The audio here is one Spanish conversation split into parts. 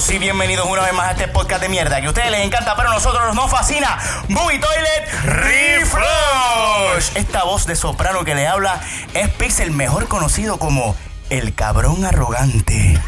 Saludos y bienvenidos una vez más a este podcast de mierda que a ustedes les encanta, pero a nosotros nos fascina. Movie Toilet Reflush. Esta voz de soprano que le habla es Pixel, mejor conocido como el cabrón arrogante.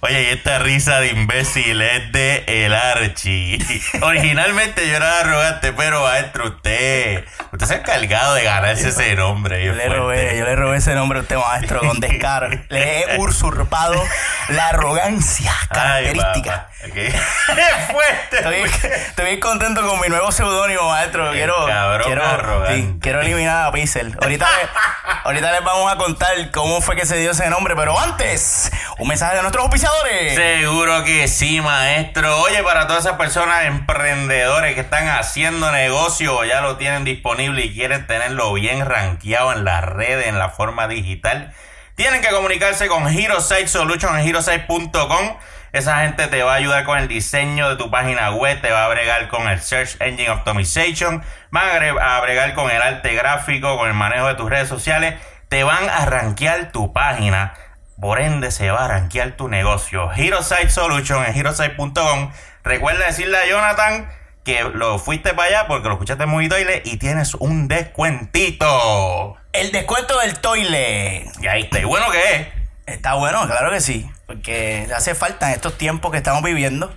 Oye, y esta risa de imbécil es de El Archi. Originalmente yo era arrogante, pero maestro, usted, usted se ha encargado de ganarse ese nombre. Yo le, robé, yo le robé ese nombre a usted, maestro, con descaro. le he usurpado la arrogancia característica. Ay, ¡Qué fuerte! Estoy, estoy bien contento con mi nuevo seudónimo, maestro. Quiero, cabrón quiero, sí, quiero eliminar a Pixel. Ahorita, le- ahorita les vamos a contar cómo fue que se dio ese nombre, pero antes, un mensaje de nuestros auspiciadores. Seguro que sí, maestro. Oye, para todas esas personas emprendedores que están haciendo negocio, ya lo tienen disponible y quieren tenerlo bien rankeado en las redes, en la forma digital, tienen que comunicarse con HeroSite Solution en HeroSite.com. Esa gente te va a ayudar con el diseño de tu página web, te va a bregar con el Search Engine Optimization, van a bregar con el arte gráfico, con el manejo de tus redes sociales, te van a rankear tu página. Por ende, se va a rankear tu negocio. HeroSite Solution en HeroSite.com. Recuerda decirle a Jonathan que lo fuiste para allá porque lo escuchaste muy toile y tienes un descuentito. El descuento del toile. Y ahí está. ¿Y bueno que es? Está bueno, claro que sí. Porque hace falta en estos tiempos que estamos viviendo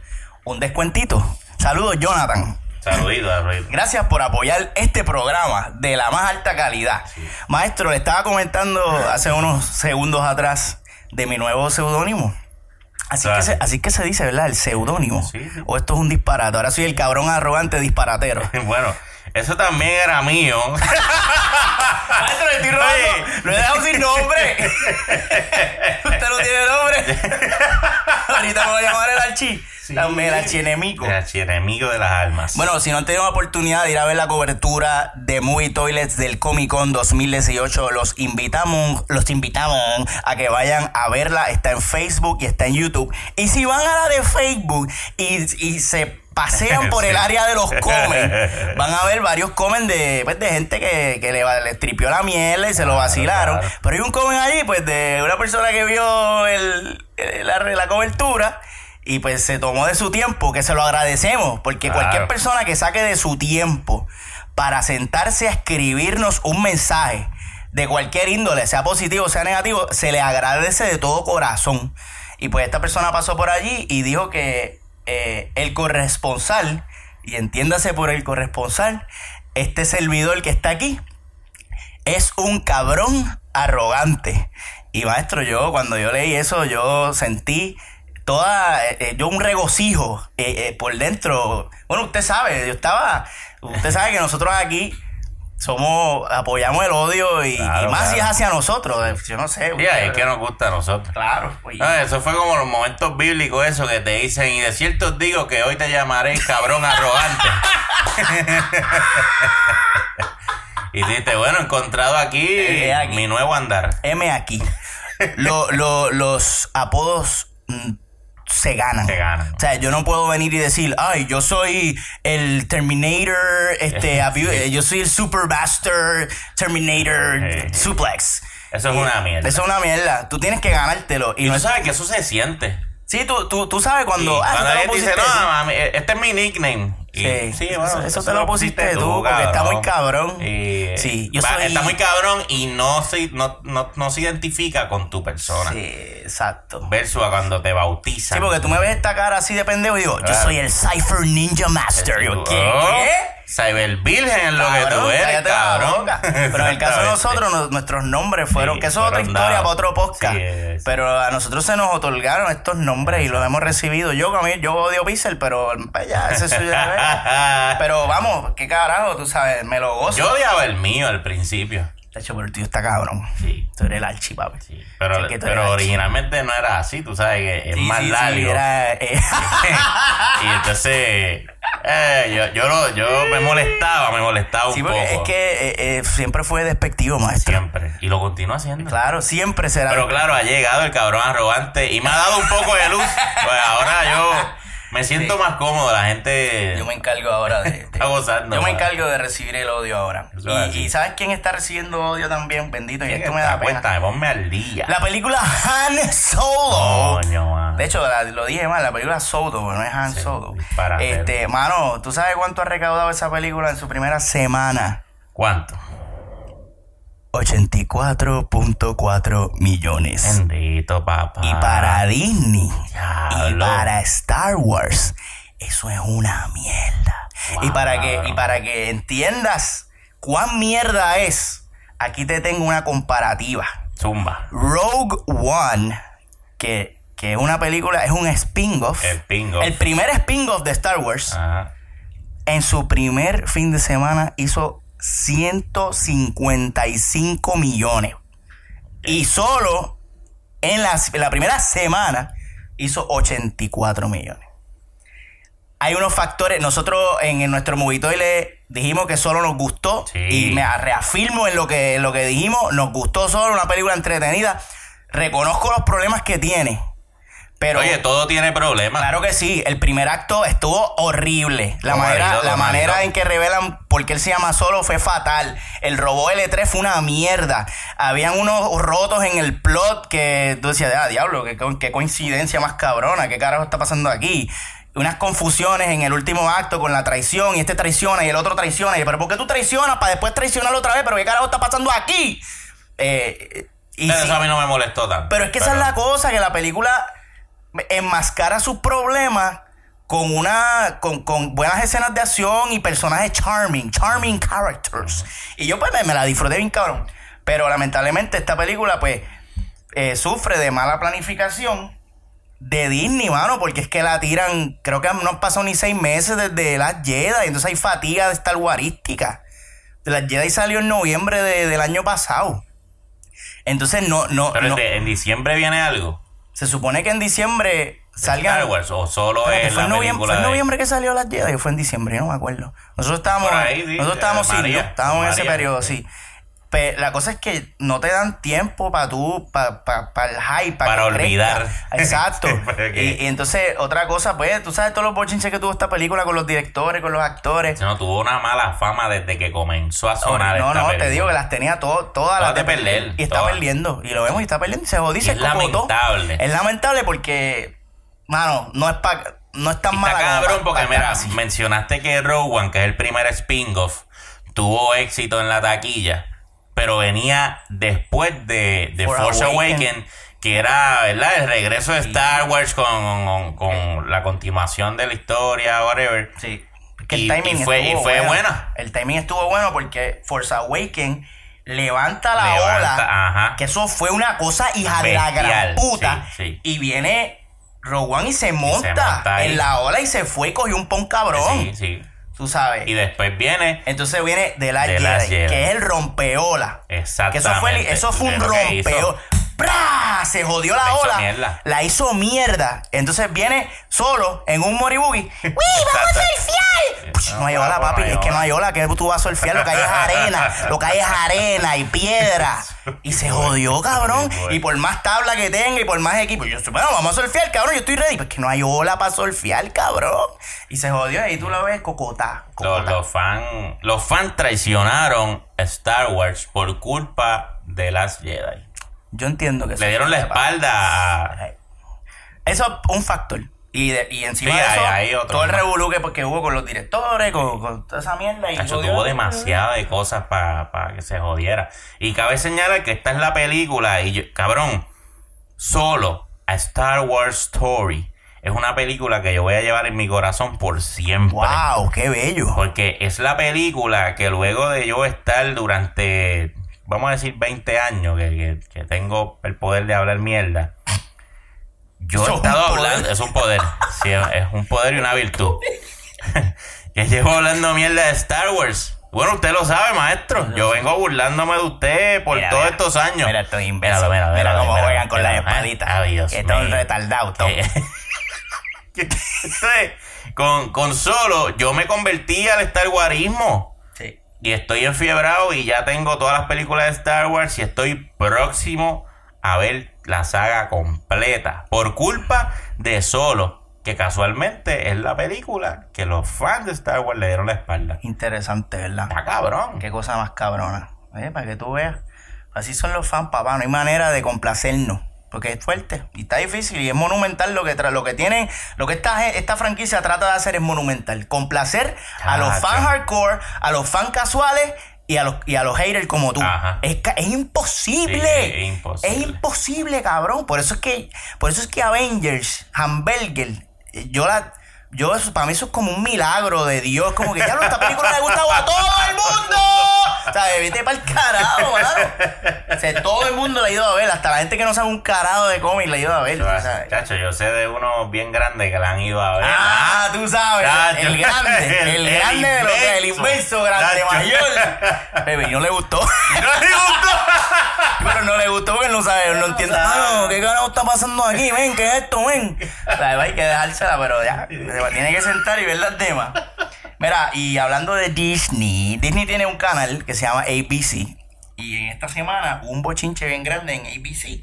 un descuentito. Saludos, Jonathan. Saludito, saludito. Gracias por apoyar este programa de la más alta calidad. Maestro, le estaba comentando hace unos segundos atrás de mi nuevo seudónimo. Así, que se, así que se dice, ¿verdad? El seudónimo. Sí, sí. O esto es un disparate. Ahora soy el cabrón arrogante disparatero. Bueno, eso también era mío. Maestro, le estoy robando. Oye. Lo he dejado sin nombre. Usted no tiene nombre. Ahorita me voy a llamar el archi. Dame el archienemigo. El archienemigo de las almas. Bueno, si no han tenido la oportunidad de ir a ver la cobertura de Movie Toilets del Comic Con 2018, los invitamos, los invitamos a que vayan a verla. Está en Facebook y está en YouTube. Y si van a la de Facebook y, y se pasean por el Sí. área de los comen, van a ver varios comen de, pues, de gente que, que le, va- le tripió la miel y se lo vacilaron. claro. Pero hay un comen allí, pues, de una persona que vio el, el- la, la cobertura y pues se tomó de su tiempo, que se lo agradecemos, porque Claro. cualquier persona que saque de su tiempo para sentarse a escribirnos un mensaje de cualquier índole, sea positivo o sea negativo, se le agradece de todo corazón. Y pues esta persona pasó por allí y dijo que eh, el corresponsal, y entiéndase por el corresponsal, este servidor que está aquí, es un cabrón arrogante. Y maestro, yo cuando yo leí eso, yo sentí toda, eh, eh, yo un regocijo eh, por dentro. Bueno, usted sabe, yo estaba, usted sabe que nosotros aquí somos, apoyamos el odio y, Claro, y más si es hacia nosotros. Yo no sé. Sí, es que nos gusta a nosotros. Claro. pues, Ah, eso fue como los momentos bíblicos, eso que te dicen, y de cierto os digo que hoy te llamaré cabrón arrogante. y dijiste, bueno, encontrado aquí, Eh, aquí. mi nuevo andar. M aquí. Lo- lo- los apodos mm, se ganan. Se ganan. O sea, yo no puedo venir y decir, ay, yo soy el Terminator, este, avi- eh, yo soy el Super Master Terminator Eh. Suplex. Eso es una mierda. Eso es una mierda. Tú tienes que ganártelo. Y Y no tú es- sabes que eso se siente. Sí, tú, tú, tú sabes cuando. Sí, ah, cuando te lo alguien dice, pusiste no, tú". mami, este es mi nickname. Sí, sí, bueno, eso, eso te lo pusiste tú, porque está muy cabrón. Y, sí, yo va- soy. Está muy cabrón y no se, no, no, no se identifica con tu persona. Sí, exacto. Versus a cuando te bautizan. Sí, porque tú me ves esta cara así de pendejo y digo, yo Claro. soy el Cypher Ninja Master. Yo, ¿qué? Oh, ¿Qué? Cyber Virgen es lo que tú eres, cabrón. Pero en el caso de nosotros, no- nuestros nombres fueron, Sí, que eso es otra historia dados. para otro podcast. Sí, es. Pero a nosotros se nos otorgaron estos nombres y los hemos recibido. Yo, a mí, yo odio Pixel, pero pues, ya, ese es suyo. Pero vamos, qué carajo, tú sabes, me lo gozo. Yo odiaba el mío al principio. De hecho, pero el tío está cabrón. Sí. Tú eres el archi, papi. Sí, pero, originalmente no era así, tú sabes que es Sí, más sí, sí, largo. era, eh, y entonces eh, yo, yo, lo- yo me molestaba, me molestaba un sí, poco. es que eh, eh, siempre fue despectivo, maestro. Siempre. Y lo continúo haciendo. Claro, siempre será. Pero claro, ha llegado el cabrón arrogante y me ha dado un poco de luz. Pues ahora yo Me siento más cómodo, la gente Yo me encargo ahora de. de- está gozando. yo me encargo de recibir el odio ahora. Y, y ¿sabes quién está recibiendo odio también? Bendito, y ¿Quién esto me da pena. Cuéntame, ponme al día. La película Han Solo. Coño, man. De hecho, la- lo dije mal, la película Solo, no es Han Sí, Solo. disparate. Este, mano, ¿tú sabes cuánto ha recaudado esa película en su primera semana? ¿Cuánto? 84.4 millones. Bendito, papá. Y para Disney y para Star Wars, eso es una mierda. Wow. Y para que y para que entiendas cuán mierda es, aquí te tengo una comparativa. Zumba. Rogue One, que, que es una película, es un spin-off. El pingo. El primer spin-off de Star Wars, Ajá. en su primer fin de semana hizo 155 millones. Y solo en la, en la primera semana hizo 84 millones. Hay unos factores, nosotros en, en nuestro movito le dijimos que solo nos gustó Sí. y me reafirmo en lo que, en lo que dijimos, nos gustó solo una película entretenida. Reconozco los problemas que tiene, pero Oye, todo tiene problemas. Claro que sí, el primer acto estuvo horrible. La manera, la manera en que revelan por qué él se llama solo fue fatal. El robot L3 fue una mierda. Habían unos rotos en el plot que tú decías, ah, diablo, qué, co- qué coincidencia más cabrona, qué carajo está pasando aquí. Unas confusiones en el último acto con la traición, y este traiciona y el otro traiciona. Y, pero ¿por qué tú traicionas para después traicionarlo otra vez? Pero ¿qué carajo está pasando aquí? Eh, y Pero sí- eso a mí no me molestó tanto. pero es que esa es la cosa, que la película enmascara sus problemas con una con, con buenas escenas de acción y personajes charming, charming characters. Y yo pues me, me la disfruté bien cabrón. Pero lamentablemente esta película pues eh, sufre de mala planificación de Disney, mano, porque es que la tiran, creo que no han pasado ni seis meses desde las Jedi, entonces hay fatiga de Star Warística. Las Jedi salió en noviembre de- del año pasado. Entonces no, no, Pero no- en diciembre viene algo. Se supone que en diciembre salgan. Star Wars, o solo Espérate, es ¿Fue la en noviembre, película fue en de- noviembre que salió las Jedi o fue en diciembre? Yo no me acuerdo. Nosotros estábamos, Por ahí, sí, nosotros estábamos eh, María, sí, estábamos en ese María. periodo, sí. Pero la cosa es que no te dan tiempo para tú, para pa, pa el hype, pa Para crezca. olvidar. Exacto. Y, y entonces, otra cosa, pues, tú sabes todos los bochinches que tuvo esta película con los directores, con los actores. No, tuvo una mala fama desde que comenzó a sonar no, esta no, te película. digo que las tenía todo, todas las de perder, Y está todas. perdiendo. Y lo vemos y está perdiendo. Y se se es lamentable. Es lamentable porque, mano, no es pa, no es tan mala cabrón porque mira, mencionaste que One, que es el primer spin-off, tuvo éxito en la taquilla, pero venía después de, de For Force Awaken. Awakens, que era, ¿verdad? El regreso de Star Wars con, con- con la continuación de la historia, whatever. Sí. Que Y- el timing y fue- estuvo y fue bueno. buena. El timing estuvo bueno porque Force Awakens levanta la Levanta, ola. ajá. Que eso fue una cosa hija de la gran puta. sí, sí. Y viene One y se monta, monta ahí. en la ola y se fue y cogió un pon cabrón. Sí, sí. Tú sabes. Y después viene Entonces viene de la The Jedi, Last Jedi. que es el rompeola. Que exactamente. eso fue, eso fue un de Se jodió la La hizo ola. mierda. La hizo mierda. Entonces viene solo en un moribugi. ¡Uy, vamos a surfear! Puch, No hay ola, no papi. hay Es que no hay ola. Que tú vas a surfear. Lo que hay es arena. Lo que hay es arena y piedra. Y se jodió, cabrón. Y por más tabla que tenga y por más equipo. Yo bueno, vamos a surfear, cabrón. Yo estoy ready. Pues que no hay ola para surfear, cabrón. Y se jodió. Y tú lo ves cocotá. Los, cocotá. los fans los fan traicionaron Star Wars por culpa de las Jedi. Yo entiendo que Le dieron la espalda a... Eso es un factor. Y, de- y encima Sí, de hay- eso, hay otro todo el revolú que, porque hubo con los directores, con, con toda esa mierda. Y tuvo demasiada de cosas para que se jodiera. Y cabe señalar que esta es la película y yo- cabrón, solo a Star Wars Story es una película que yo voy a llevar en mi corazón por siempre. ¡Wow! ¡Qué bello! Porque es la película que luego de yo estar durante, vamos a decir, 20 años, que, que- que tengo el poder de hablar mierda, yo he es estado poder. hablando, es un poder, sí, es un poder y una virtud. que llevo hablando mierda de Star Wars. Bueno, usted lo sabe, maestro. Yo vengo burlándome de usted por Mira, todos mira. estos años. Mira estos imbéciles. Mira cómo míralo, juegan con las espaditas. Ay, Dios que todo mío. retardado, todo. Entonces, con, con solo, yo me convertí al Star Warismo. Y estoy enfiebrado y ya tengo todas las películas de Star Wars y estoy próximo a ver la saga completa. Por culpa de Solo. que casualmente es la película que los fans de Star Wars le dieron la espalda. Interesante, ¿verdad? Está cabrón. Qué cosa más cabrona. ¿eh? Para que tú veas. Así son los fans, papá. No hay manera de complacernos. Porque es fuerte y está difícil y es monumental lo que tra lo que tiene, lo que esta, esta franquicia trata de hacer es monumental. Complacer a los Chacho. fans hardcore, a los fans casuales y a los, y a los haters como tú. Ajá. Es, es imposible. Sí, es imposible. Es imposible, cabrón. Por eso es que, por eso es que Avengers, Hamburger, yo la, yo eso, para mí eso es como un milagro de Dios. Como que ya esta película le ha gustado a todo el mundo. O sea, vete para el carajo, mano. O sea, todo el mundo la ha ido a ver. Hasta la gente que no sabe un carajo de cómic la ha ido a ver. Chacho, yo sé de uno bien grande que la han ido a ver. Ah, tú sabes, Chacho. el grande, el, El- el grande de lo que el inmenso. grande Chacho. mayor. Baby, no le gustó. ¡No le gustó! Pero no le gustó porque él no sabe, él no entiende. Mano, ¿qué carajo está pasando aquí? Ven, ¿qué es esto? Ven. O sea, hay que dejársela, pero ya. Tiene que sentar y ver las temas. Mira, y hablando de Disney, Disney tiene un canal que se llama ABC. Y en esta semana hubo un bochinche bien grande en ABC.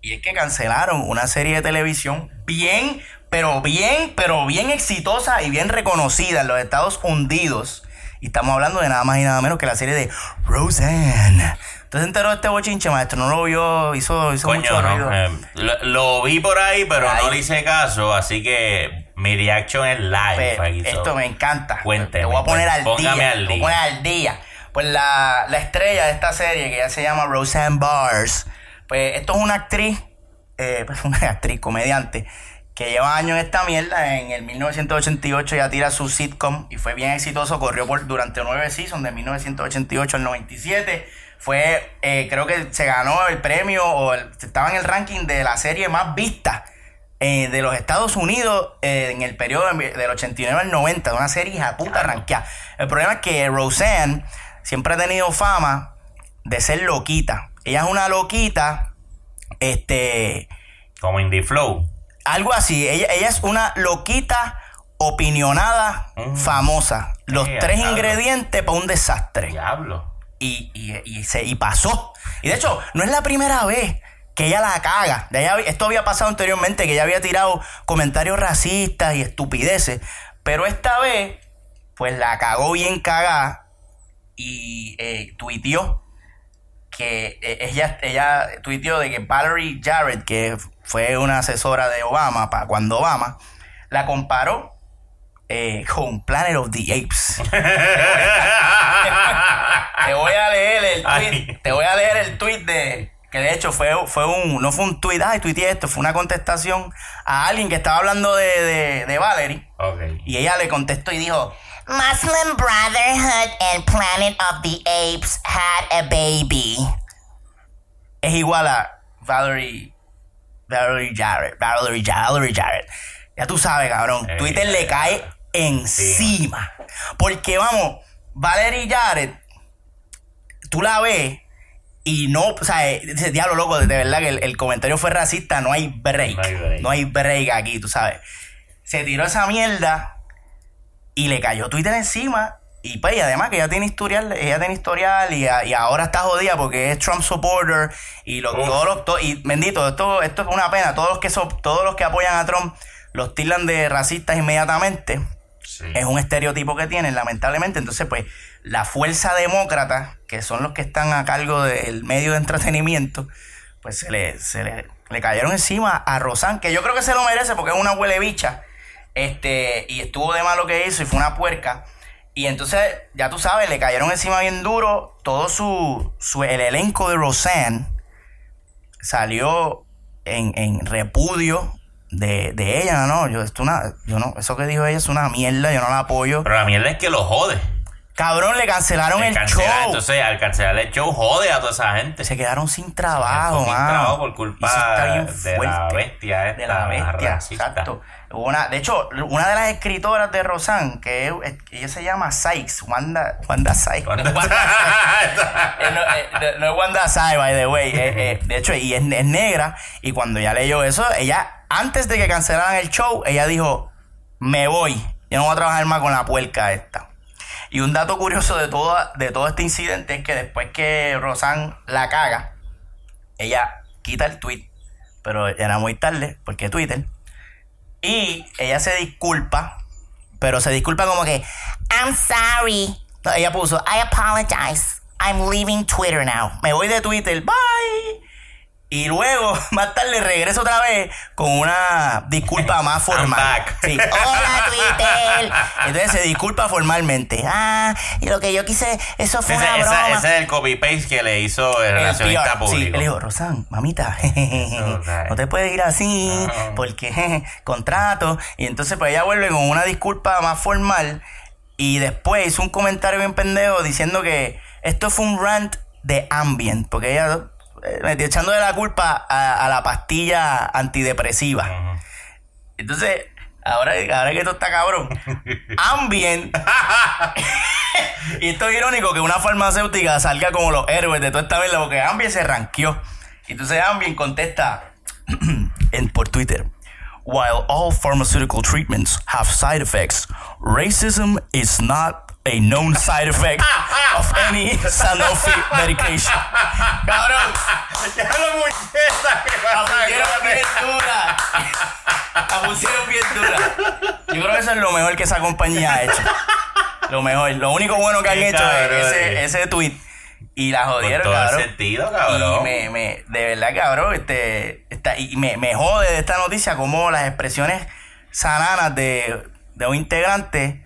Y es que cancelaron una serie de televisión bien, pero bien, pero bien exitosa y bien reconocida en los Estados Unidos. Y estamos hablando de nada más y nada menos que la serie de Roseanne. ¿Usted se enteró de este bochinche, maestro? ¿No lo vio? Hizo, hizo mucho ruido. no. eh, lo, lo vi por ahí, pero Ahí. no le hice caso, así que mi reaction es live. Pues, esto me encanta. Cuénteme, Te voy a poner al póngame día. al Te voy a poner al día. Pues la, la estrella de esta serie, que ya se llama Roseanne Barrs, pues esto es una actriz, eh, pues una actriz, comediante, que lleva años en esta mierda. En el 1988 ya tira su sitcom y fue bien exitoso. Corrió por durante nueve seasons, de 1988 al 97. Fue, eh, creo que se ganó el premio o el- estaba en el ranking de la serie más vista eh, de los Estados Unidos eh, en el periodo de- del 89 al 90, de una serie hija puta ranqueada. El problema es que Roseanne siempre ha tenido fama de ser loquita. Ella es una loquita, este, Como Indie Flow. algo así. Ella, ella es una loquita opinionada, Mm. famosa. Los Sí, tres diablo. ingredientes para un desastre Diablo. y, y, y se, y pasó. Y de hecho, no es la primera vez que ella la caga. De ella- esto había pasado anteriormente, que ella había tirado comentarios racistas y estupideces. Pero esta vez, pues la cagó bien cagada y eh, tuiteó que eh, ella, ella tuiteó de que Valerie Jarrett, que fue una asesora de Obama para cuando Obama, la comparó eh, con Planet of the Apes. Te voy a leer el tweet. Te voy a leer el tweet de. Que de hecho fue, fue un. No fue un tweet, ay, tuiteé esto. Fue una contestación a alguien que estaba hablando de, de, de Valerie. Y ella le contestó y dijo: Muslim Brotherhood and Planet of the Apes had a baby. Es igual a Valerie. Valerie Jarrett. Valerie, Valerie Jarrett. Ya tú sabes, cabrón. Eh, Twitter le cae encima. Porque vamos, Valerie Jarrett, tú la ves y no, o sea, ese diablo loco, de verdad que el, el comentario fue racista, no hay break. No hay break. No hay break aquí, tú sabes. Se tiró esa mierda y le cayó Twitter encima. Y pues, y además que ella tiene historial, ella tiene historial y, a- y ahora está jodida porque es Trump supporter y los, Uf. todos los, to- y bendito, esto, esto es una pena, todos los que son, todos los que apoyan a Trump los tildan de racistas inmediatamente. Sí. Es un estereotipo que tienen, lamentablemente. Entonces, pues, la fuerza demócrata, que son los que están a cargo del medio de entretenimiento, pues se le, se le, cayeron encima a Rosan, que yo creo que se lo merece porque es una huele bicha. Este, y estuvo de mal lo que hizo y fue una puerca. Y entonces, ya tú sabes, le cayeron encima bien duro todo su, su el elenco de Roseanne salió en, en repudio de, de ella, ¿no? Yo, esto una, yo no, eso que dijo ella es una mierda, yo no la apoyo. Pero la mierda es que lo jode. Cabrón, le cancelaron Le el show. Entonces, al cancelar el show, jode a toda esa gente. se quedaron sin trabajo, Sin trabajo por culpa de la bestia esta, De la bestia, racista. exacto. Una, de hecho, una de las escritoras de Rosan, que es- ella se llama Sykes, Wanda, Wanda Sykes. Wanda- No es Wanda Sykes. Eh, no, es Wanda Sykes, by the way. Eh, eh, de hecho, y es, es negra. Y cuando ya leyó eso, ella, antes de que cancelaran el show, ella dijo, me voy. Yo no voy a trabajar más con la puerca esta. Y un dato curioso de todo, de todo este incidente es que después que Rosan la caga, ella quita el tweet, pero era muy tarde, porque Twitter, Y ella se disculpa, pero se disculpa como que, I'm sorry. ella puso, I apologize. I'm leaving Twitter now. me voy de Twitter, bye. Y luego, más tarde, regreso otra vez con una disculpa más formal. back. Sí. Hola, Twitter. Entonces se disculpa formalmente. Ah, y lo que yo quise, eso fue Ese, una esa- broma. ese es el copy-paste que le hizo el relacionista PR. Sí, público. él dijo, Rosan, mamita, Rosan. no te puedes ir así No. porque jeje, contrato. Y entonces pues ella vuelve con una disculpa más formal y después hizo un comentario bien pendejo diciendo que esto fue un rant de ambient, porque ella eh, metió echándole la culpa a, a la pastilla antidepresiva. Entonces, ahora, ahora que esto está cabrón, Ambient. y esto es irónico que una farmacéutica salga como los héroes de toda esta vez, porque Ambient se ranqueó. Y entonces Ambient contesta en, por Twitter. While all pharmaceutical treatments have side effects, racism is not a known side effect of any Sanofi medication. Cabrón, Ya lo muñeca, que la pusieron bien dura. La pusieron bien dura. Yo creo que eso es lo mejor que esa compañía ha hecho. Lo mejor. Lo único bueno que han hecho cabrón, es ese, ese tweet. Y la Con jodieron, todo el cabrón. sentido, cabrón. Y me, me, de verdad, cabrón, este, esta- y me, me jode de esta noticia como las expresiones sananas de, de un integrante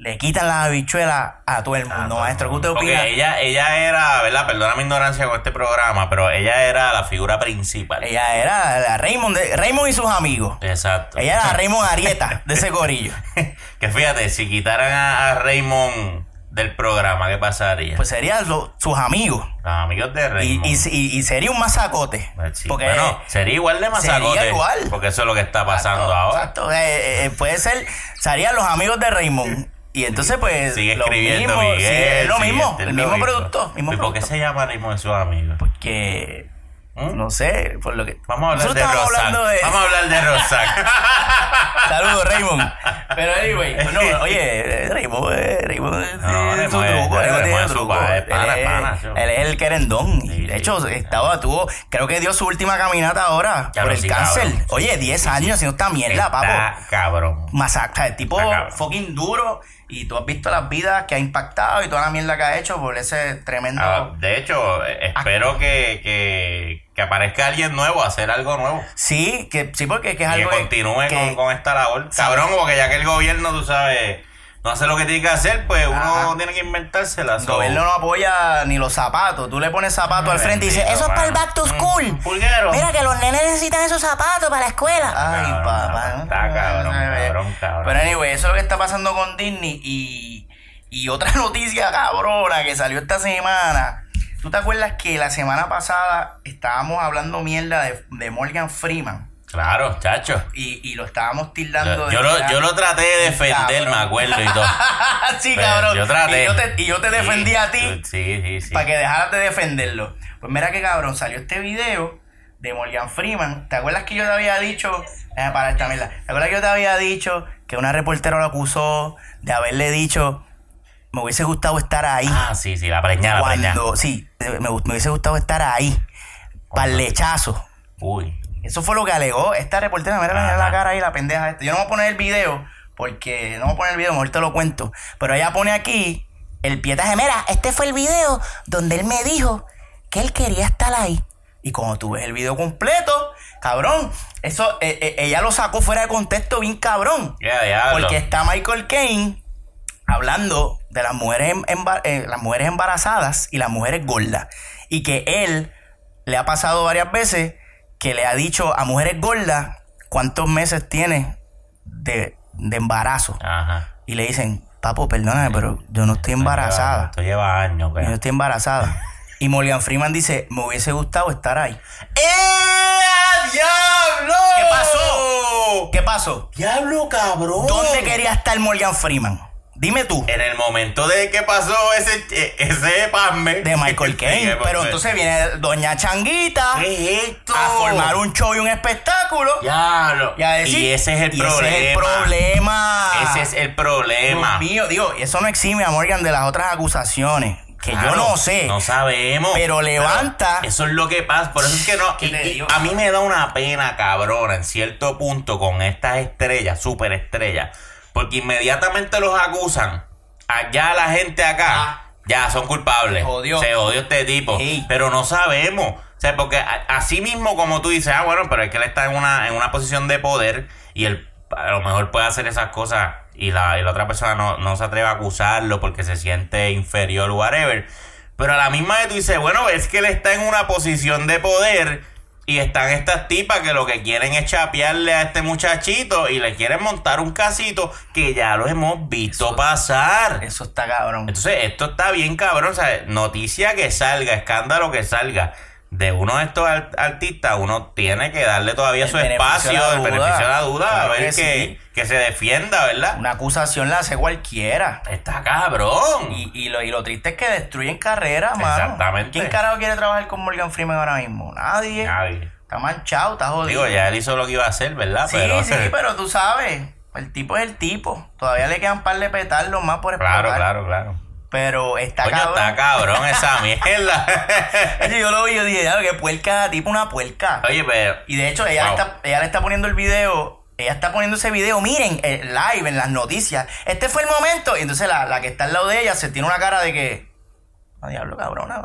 le quitan las habichuelas a todo el mundo. Maestro, ¿qué usted opina? Porque ella, ella era, ¿verdad? Perdona mi ignorancia con este programa, pero ella era la figura principal. Ella era la Raymond, de- Raymond y sus amigos. Exacto. Ella era la Raymond Arieta de ese corillo. que fíjate, si quitaran a, a Raymond del programa, ¿qué pasaría? Pues serían sus amigos. Los amigos de Raymond. y, y- y sería un masacote. Pues sí, porque bueno, sería igual de masacote. sería igual. Porque eso es lo que está pasando Exacto, ahora. exacto. Eh, eh, puede ser, serían los amigos de Raymond. Y entonces, pues. Sigue lo escribiendo mismo, Miguel. sí, es lo mismo. El lo mismo producto. Mismo ¿Y por qué se llama Raymond de sus amigos? Porque. ¿Mm? No sé, por lo que. Vamos a hablar de Rosac. de. Vamos a hablar de Rosac. Saludos, Raymond. Pero, anyway, pues no, oye, Raymond, eh, Raymond eh, No, tiene su es- truco, Raymond tiene es su truco. es Él es- sí. Él es el querendón. Sí, Y de sí, hecho, sí. estaba, tuvo, creo que dio su última caminata ahora Ya por lo el sí, cáncer. cabrón. Oye, 10 años haciendo esta mierda, papo. Cabrón. Masacra, el tipo fucking duro. Y tú has visto las vidas que ha impactado y toda la mierda que ha hecho por ese tremendo. Ah, de hecho, eh, espero que, que, que aparezca alguien nuevo, hacer algo nuevo. Sí, que sí, porque que es Y que algo continúe que- con, con esta labor. Cabrón, porque ya que el gobierno, tú sabes, no hace lo que tiene que hacer, pues uno Ajá. tiene que inventársela. el so- gobierno no apoya ni los zapatos. Tú le pones zapatos al frente y dices, eso es para el back to school. Mm, pulguero. Mira que los nenes necesitan esos zapatos para la escuela. Ay, Cabrón, papá. está cabrón, cabrón, cabrón. Pero anyway, eso es lo que está pasando con Disney. Y, y otra noticia cabrona que salió esta semana. ¿Tú te acuerdas que la semana pasada estábamos hablando mierda de, de Morgan Freeman? Claro, chacho. Y, y lo estábamos tildando Yo, yo lo, yo lo traté de defender, Cabrón. me acuerdo y todo. sí, Pero cabrón. yo traté. Y yo te, y yo te defendí a ti Sí, sí, sí. para que dejaras de defenderlo. Pues mira que cabrón, salió este video de Morgan Freeman. ¿Te acuerdas que yo te había dicho? Eh, para esta mierda. ¿Te acuerdas que yo te había dicho que una reportera lo acusó de haberle dicho me hubiese gustado estar ahí? Ah, sí, sí, la preñada, la preñada. sí, me, me hubiese gustado estar ahí. Para el lechazo. Uy. Eso fue lo que alegó esta reportera. Mira, mira la cara ahí, la pendeja esta. Yo no voy a poner el video porque no voy a poner el video, mejor te lo cuento. Pero ella pone aquí el pietaje. Mira, Este fue el video donde él me dijo que él quería estar ahí. Y cuando tú ves el video completo, cabrón, eso eh, eh, ella lo sacó fuera de contexto bien cabrón. Ya, diablo. Porque está Michael Caine hablando de las mujeres, em- eh, las mujeres embarazadas y las mujeres gordas. Y que él le ha pasado varias veces que le ha dicho a mujeres gordas cuántos meses tiene de, de embarazo. Ajá. Y le dicen, papo, perdóname, pero yo no estoy embarazada. Esto lleva años, Yo pero. no estoy embarazada. Y Morgan Freeman dice, me hubiese gustado estar ahí. ¡Eh, diablo! ¿Qué pasó? ¿Qué pasó? Diablo, cabrón. ¿Dónde quería estar Morgan Freeman? Dime tú. En el momento de que pasó ese, eh, ese pasme. De Michael Caine. Pero entonces viene Doña Changuita ¿Qué es esto? a formar un show y un espectáculo. Diablo. Y a decir. y ese es el y problema. Ese es el problema. Ese es el problema. Dios mío, digo, eso no exime a Morgan de las otras acusaciones. que Claro, yo no sé. No sabemos. Pero levanta- eso es lo que pasa. Por eso es que no. ¿Qué y- y a mí me da una pena, cabrona, en cierto punto con estas estrellas, superestrellas. Porque inmediatamente los acusan. Allá la gente acá. Ah. Ya son culpables. Se jodió. Se odió este tipo. Pero no sabemos. O sea, porque así mismo como tú dices, ah, bueno, pero es que él está en una, en una posición de poder y él a lo mejor puede hacer esas cosas y la, y la otra persona no, no se atreve a acusarlo porque se siente inferior, whatever. Pero a la misma vez tú dices, bueno, es que él está en una posición de poder y están estas tipas que lo que quieren es chapearle a este muchachito y le quieren montar un casito que ya lo hemos visto Eso- pasar. Eso está cabrón. Entonces, esto está bien cabrón. O sea, noticia que salga, escándalo que salga de uno de estos ar- artistas, uno tiene que darle todavía El su espacio, el beneficio de la duda, a ver que que, sí. que se defienda, ¿verdad? Una acusación la hace cualquiera. Está cabrón. Y, y, lo, y lo triste es que destruyen carreras, mano. Exactamente. ¿Quién carajo quiere trabajar con Morgan Freeman ahora mismo? Nadie. Nadie. Está manchado, está jodido. Digo, ya él hizo lo que iba a hacer, ¿verdad? Sí, pero, sí, pero tú sabes. El tipo es el tipo. Todavía le quedan par de petardos más por explotar. Claro, claro, claro. Pero está Coño, cabrón. está cabrón esa mierda. Oye, yo lo vi, yo dije, "Diablo, que puerca, tipo una puerca. Oye, pero. Y de hecho, ella, Wow. está, ella le está poniendo el video. Ella está poniendo ese video, miren, eh, live en las noticias. Este fue el momento. Y entonces la, la que está al lado de ella se tiene una cara de que. A diablo, cabrona.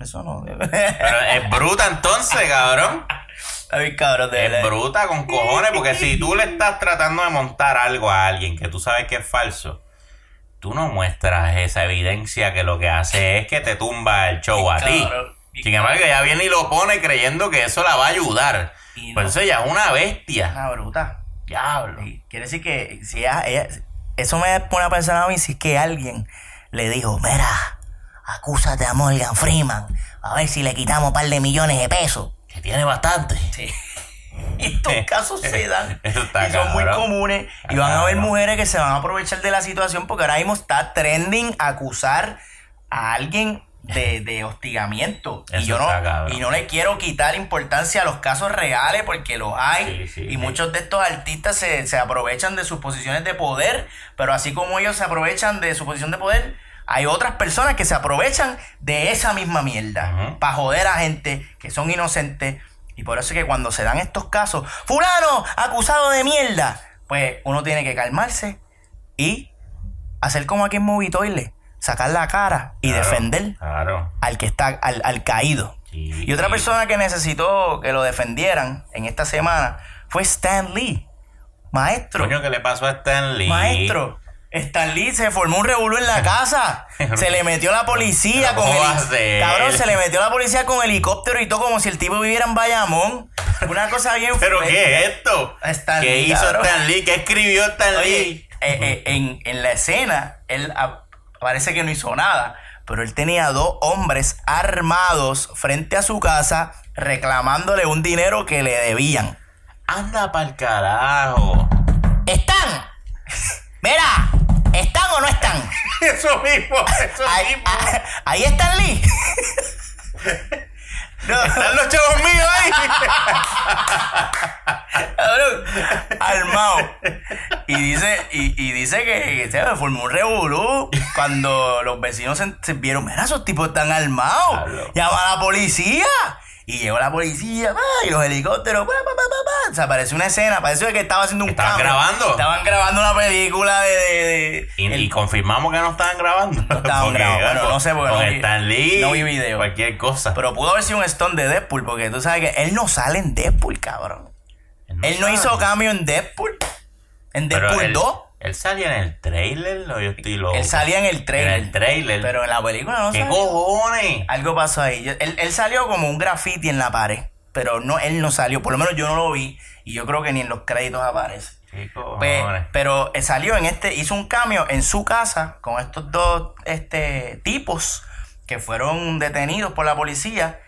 Eso no. Pero es bruta entonces, cabrón. Ay, cabrón, de Es bruta con cojones, porque si tú le estás tratando de montar algo a alguien que tú sabes que es falso, tú no muestras esa evidencia que lo que hace es que te tumba el show a ti. Sin embargo, ella viene y lo pone creyendo que eso la va a ayudar. Y Pues no. eso ya es una bestia. Una bruta. Diablo. Y Quiere decir que si ella, ella- eso me pone a pensar a mí si es que alguien le dijo, mira, acúsate a Morgan Freeman, a ver si le quitamos un par de millones de pesos. Que tiene bastante. Sí. Estos casos se dan y son muy comunes y van a haber mujeres que se van a aprovechar de la situación porque ahora mismo está trending acusar a alguien de, de hostigamiento y yo no y no le quiero quitar importancia a los casos reales porque los hay Sí, sí, y sí. muchos de estos artistas se, se aprovechan de sus posiciones de poder pero así como ellos se aprovechan de su posición de poder hay otras personas que se aprovechan de esa misma mierda Ujú. para joder a gente que son inocentes. Y por eso es que cuando se dan estos casos, fulano, acusado de mierda, pues uno tiene que calmarse y hacer como aquí en Movitoile, sacar la cara y Claro, defender Claro. al que está, al, al caído. Sí. Y otra persona que necesitó que lo defendieran en esta semana fue Stan Lee. Maestro. Coño, ¿qué le pasó a Stan Lee? Maestro, Stan Lee se formó un revuelo en la casa. Se le metió la policía con ¿cómo va a heli- ser? Cabrón, se le metió la policía con helicóptero y todo como si el tipo viviera en Bayamón. Una cosa bien ¿Pero fuerte. qué es esto? Stan ¿Qué Lee, hizo cabrón. Stan Lee? ¿Qué escribió Stan Oye, Lee? eh, eh, en, en la escena, él parece que no hizo nada, pero él tenía dos hombres armados frente a su casa reclamándole un dinero que le debían. Anda pa'l carajo. ¿Están? Mira, ¿están o no están? Eso mismo, eso Ahí, mismo. ah, ahí está Lee. No, Están los chavos míos ahí. armado. Y dice, y, y dice que, que se formó un revolú cuando los vecinos se, se vieron, mira, esos tipos están armados. Diablo. Llama a la policía. Y llegó la policía, pa, y los helicópteros, pa, pa. O sea, pareció una escena, pareció que estaba haciendo un ¿Estaban cambio. grabando? Estaban grabando una película de... de, de- Y, el- y confirmamos que no estaban grabando. No estaban grabando. Bueno, no sé, porque no vi- Stan Lee. no vi video. Cualquier cosa. Pero pudo haber sido un stone de Deadpool, porque tú sabes que él no sale en Deadpool, cabrón. Él no hizo cambio en Deadpool. En Deadpool él, 2. Él salía en el trailer o yo estoy loco. Él salía en el trailer. En el trailer. Pero en la película no ¿Qué sale. cojones? Algo pasó ahí. Yo- Él, él salió como un graffiti en la pared. Pero no, él no salió. Por lo menos yo no lo vi. Y yo creo que ni en los créditos aparece. ¿Qué Pe- cojones? pero eh, salió en este, hizo un cambio en su casa con estos dos este, tipos que fueron detenidos por la policía.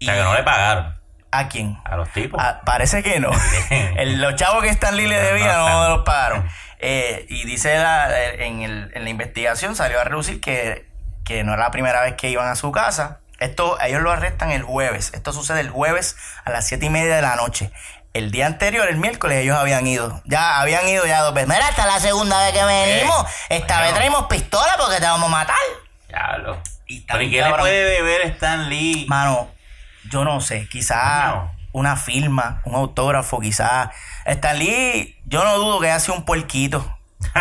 O sea, que no le pagaron ¿A quién? a los tipos. Ah, parece que no. El- los chavos que Stan Lee le debían no. los pagaron. Eh, y dice la- en, el- en la investigación salió a reducir que, que no era la primera vez que iban a su casa. Esto, ellos lo arrestan el jueves. Esto sucede el jueves a las siete y media de la noche. El día anterior, el miércoles, ellos habían ido. Ya habían ido ya dos veces. Mira, esta es la segunda vez que venimos. Esta Bueno. vez traemos pistola porque te vamos a matar. Diablo. Y ¿Pero y qué le puede deber Stan Lee? Mano, yo no sé, quizás. Una firma, un autógrafo, quizás. Stan Lee, yo no dudo que sido un puerquito.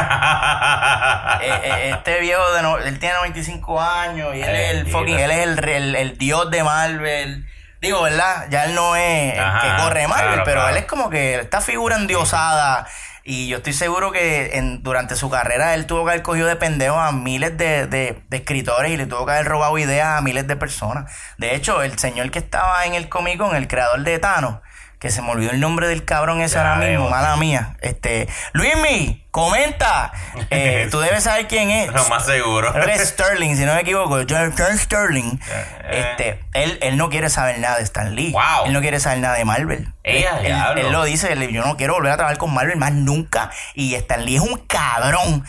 Eh, eh, este viejo, de no- él tiene 95 años y él es el fucking, él es el, el, el dios de Marvel. Digo, ¿verdad? Ya él no es el Ajá, que corre Marvel, claro, pero claro. él es como que esta figura endiosada. Y yo estoy seguro que en, durante su carrera él tuvo que haber cogido de pendejo a miles de, de- escritores y le tuvo que haber robado ideas a miles de personas. De hecho, el señor que estaba en el Comic Con, el creador de Thanos, que se me olvidó el nombre del cabrón ese Ya, ahora mismo, mala mía. Este, Luismi, comenta. Eh, tú debes saber quién es. Lo más seguro. Creo que es Sterling, si no me equivoco. John, Sterling. Eh. Este, él, él no quiere saber nada de Stan Lee. Wow. Él no quiere saber nada de Marvel. Eh, él, él- lo dice, yo no quiero volver a trabajar con Marvel más nunca. Y Stan Lee es un cabrón.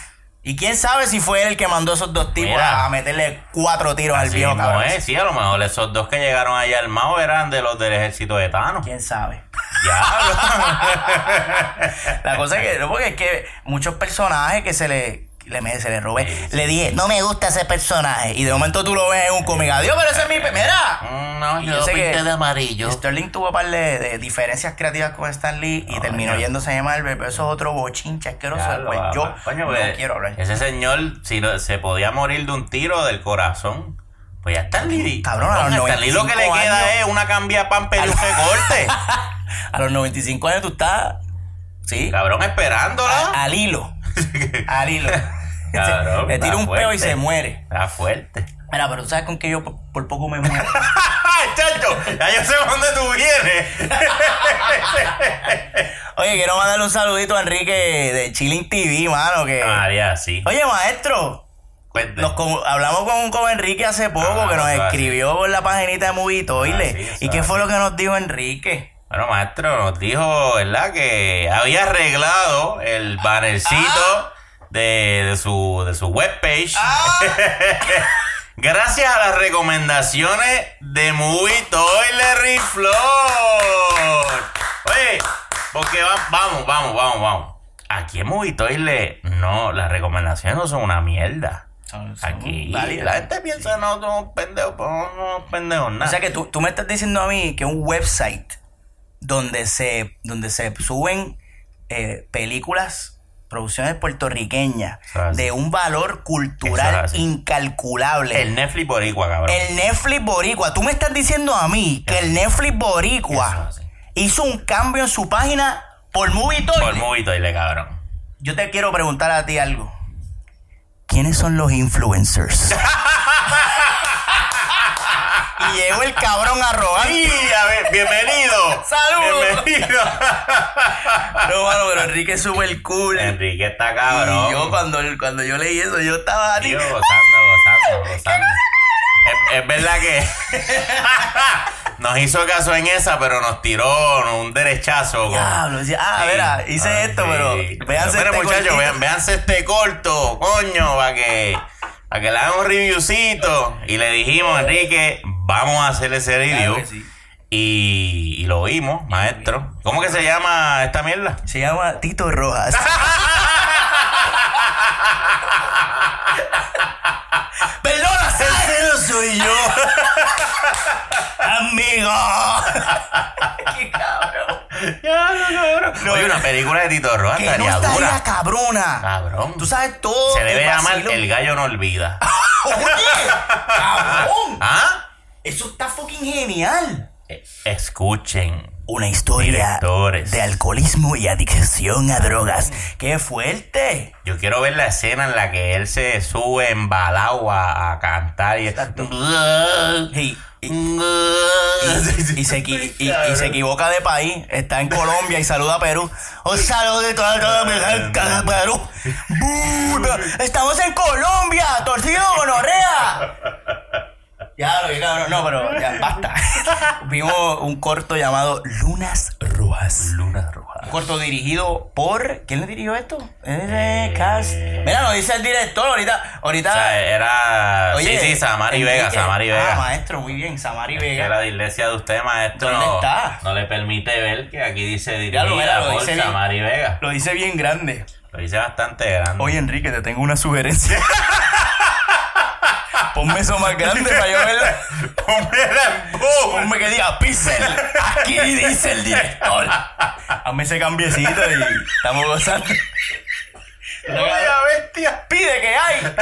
Y quién sabe si fue él el que mandó a esos dos tipos Mira. a meterle cuatro tiros al viejo cabrón. es. Sí, a lo mejor esos dos que llegaron allá al Mao eran de los del ejército de Thanos. Quién sabe. Diablo. La cosa es que, porque es que muchos personajes que se le, se le robé. Le dije, no me gusta ese personaje. Y de momento tú lo ves en un cómic. Adiós, pero ese es mi. Mira. Mm, no, yo yo sé pinté que- de amarillo. Sterling tuvo un par de, de diferencias creativas con Stan Lee y No, terminó yéndose de Marvel, pero eso es otro bochinche asqueroso. Diablo, Pues yo Coño, no pues, quiero hablar. Ese señor, si no- se podía morir de un tiro del corazón, pues ya está Lee. Cabrón, a los Stan Lee lo que le 95 queda años. es una cambia pamper y un recorte. A los 95 años tú estás. Sí. Cabrón, esperándola. a- al hilo. Al hilo. Cabrón, Le tira un peo y se muere. Está fuerte. Mira, pero tú sabes con que yo por, por poco me muero. Chacho, ya yo sé dónde tú vienes. Oye, quiero mandarle un saludito a Enrique de Chilling TV, mano. Que... María, sí. Oye, maestro. Nos con- hablamos con, con Enrique hace poco Ah, que nos eso así. escribió por la paginita de Movie Toilet. Ah, sí, ¿Y qué fue lo que nos dijo Enrique? Bueno, maestro, nos dijo, ¿verdad? Que había arreglado el bannercito de, de su, de su webpage. Gracias a las recomendaciones de Movie Toilet Reflow. Oye, porque va- vamos, vamos, vamos, vamos. Aquí en Movie Toilet, no, las recomendaciones no son una mierda. Son- son Aquí válidas. la gente piensa, no, somos pendejos, pero no somos pendejos, nada. O sea que tú, tú me estás diciendo a mí que un website donde se, donde se suben eh, películas, producciones puertorriqueñas de un valor cultural incalculable. el Netflix boricua, cabrón. El Netflix Boricua. Tú me estás diciendo a mí que el Netflix Boricua hizo un cambio en su página por Movie Toilet. Por Movie Toilet, cabrón. Yo te quiero preguntar a ti algo. ¿Quiénes son los influencers? y llegó el cabrón arrogante. ¡Ay, a ver, bienvenido! ¡Saludos! ¡Bienvenido! No, mano, pero Enrique es súper cool. Enrique está cabrón. Y yo cuando, cuando yo leí eso, yo estaba así. Tío, gozando, gozando, gozando. Es, es verdad que nos hizo caso en esa, pero nos tiró un derechazo. Diablo, ah, Sí. mira, hice Ah, esto, sí. pero véanse Pero, este muchachos, vean, véanse este corto, coño, para que, para que le hagan un reviewcito. Y le dijimos, Enrique, vamos a hacer ese review. Claro. Y, y lo vimos, maestro. ¿Cómo que se llama esta mierda? Se llama Tito Rojas. Perdona, Salcedo soy yo. Amigo. Qué cabrón. Oye, una película de Tito Rojas Que no estaría estaría dura. cabrona. Cabrón. Tú sabes todo. Se debe llamar. El Gallo No Olvida. Oye, cabrón. ¿Ah? Eso está fucking genial. Escuchen. Una historia Directores. de alcoholismo y adicción a drogas. ¡Qué fuerte! Yo quiero ver la escena en la que él se sube embalado a, a cantar y Exacto. Y, y- se, y- se equivoca de país. Está en Colombia y saluda a Perú. Un saludo a toda de Perú. Estamos en Colombia, torcido gonorrea. Ya, lo que cabrón. No, pero ya, basta. Vimos un corto llamado Lunas Rojas. Luna Roja. Un corto dirigido por. ¿Quién le dirigió esto? Es de Cast. Mira, nos dice el director ahorita. Ahorita. O sea, era. Oye, sí, sí, Samari Vega. Samari Ah, Vega. maestro, muy bien, Samari que Vega. la iglesia de usted, maestro, ¿Dónde no, está? no le permite ver que aquí dice lo, mira, dirigida lo por dice bien. Samari Vega. Lo dice bien grande. Lo dice bastante grande. Oye, Enrique, te tengo una sugerencia. Ponme eso más grande para yo verlo. Pónmela en boom. Ponme que diga Pixel. Aquí dice el director. Hazme ese cambiecito y estamos gozando. Vaya bestia. Pide que hay.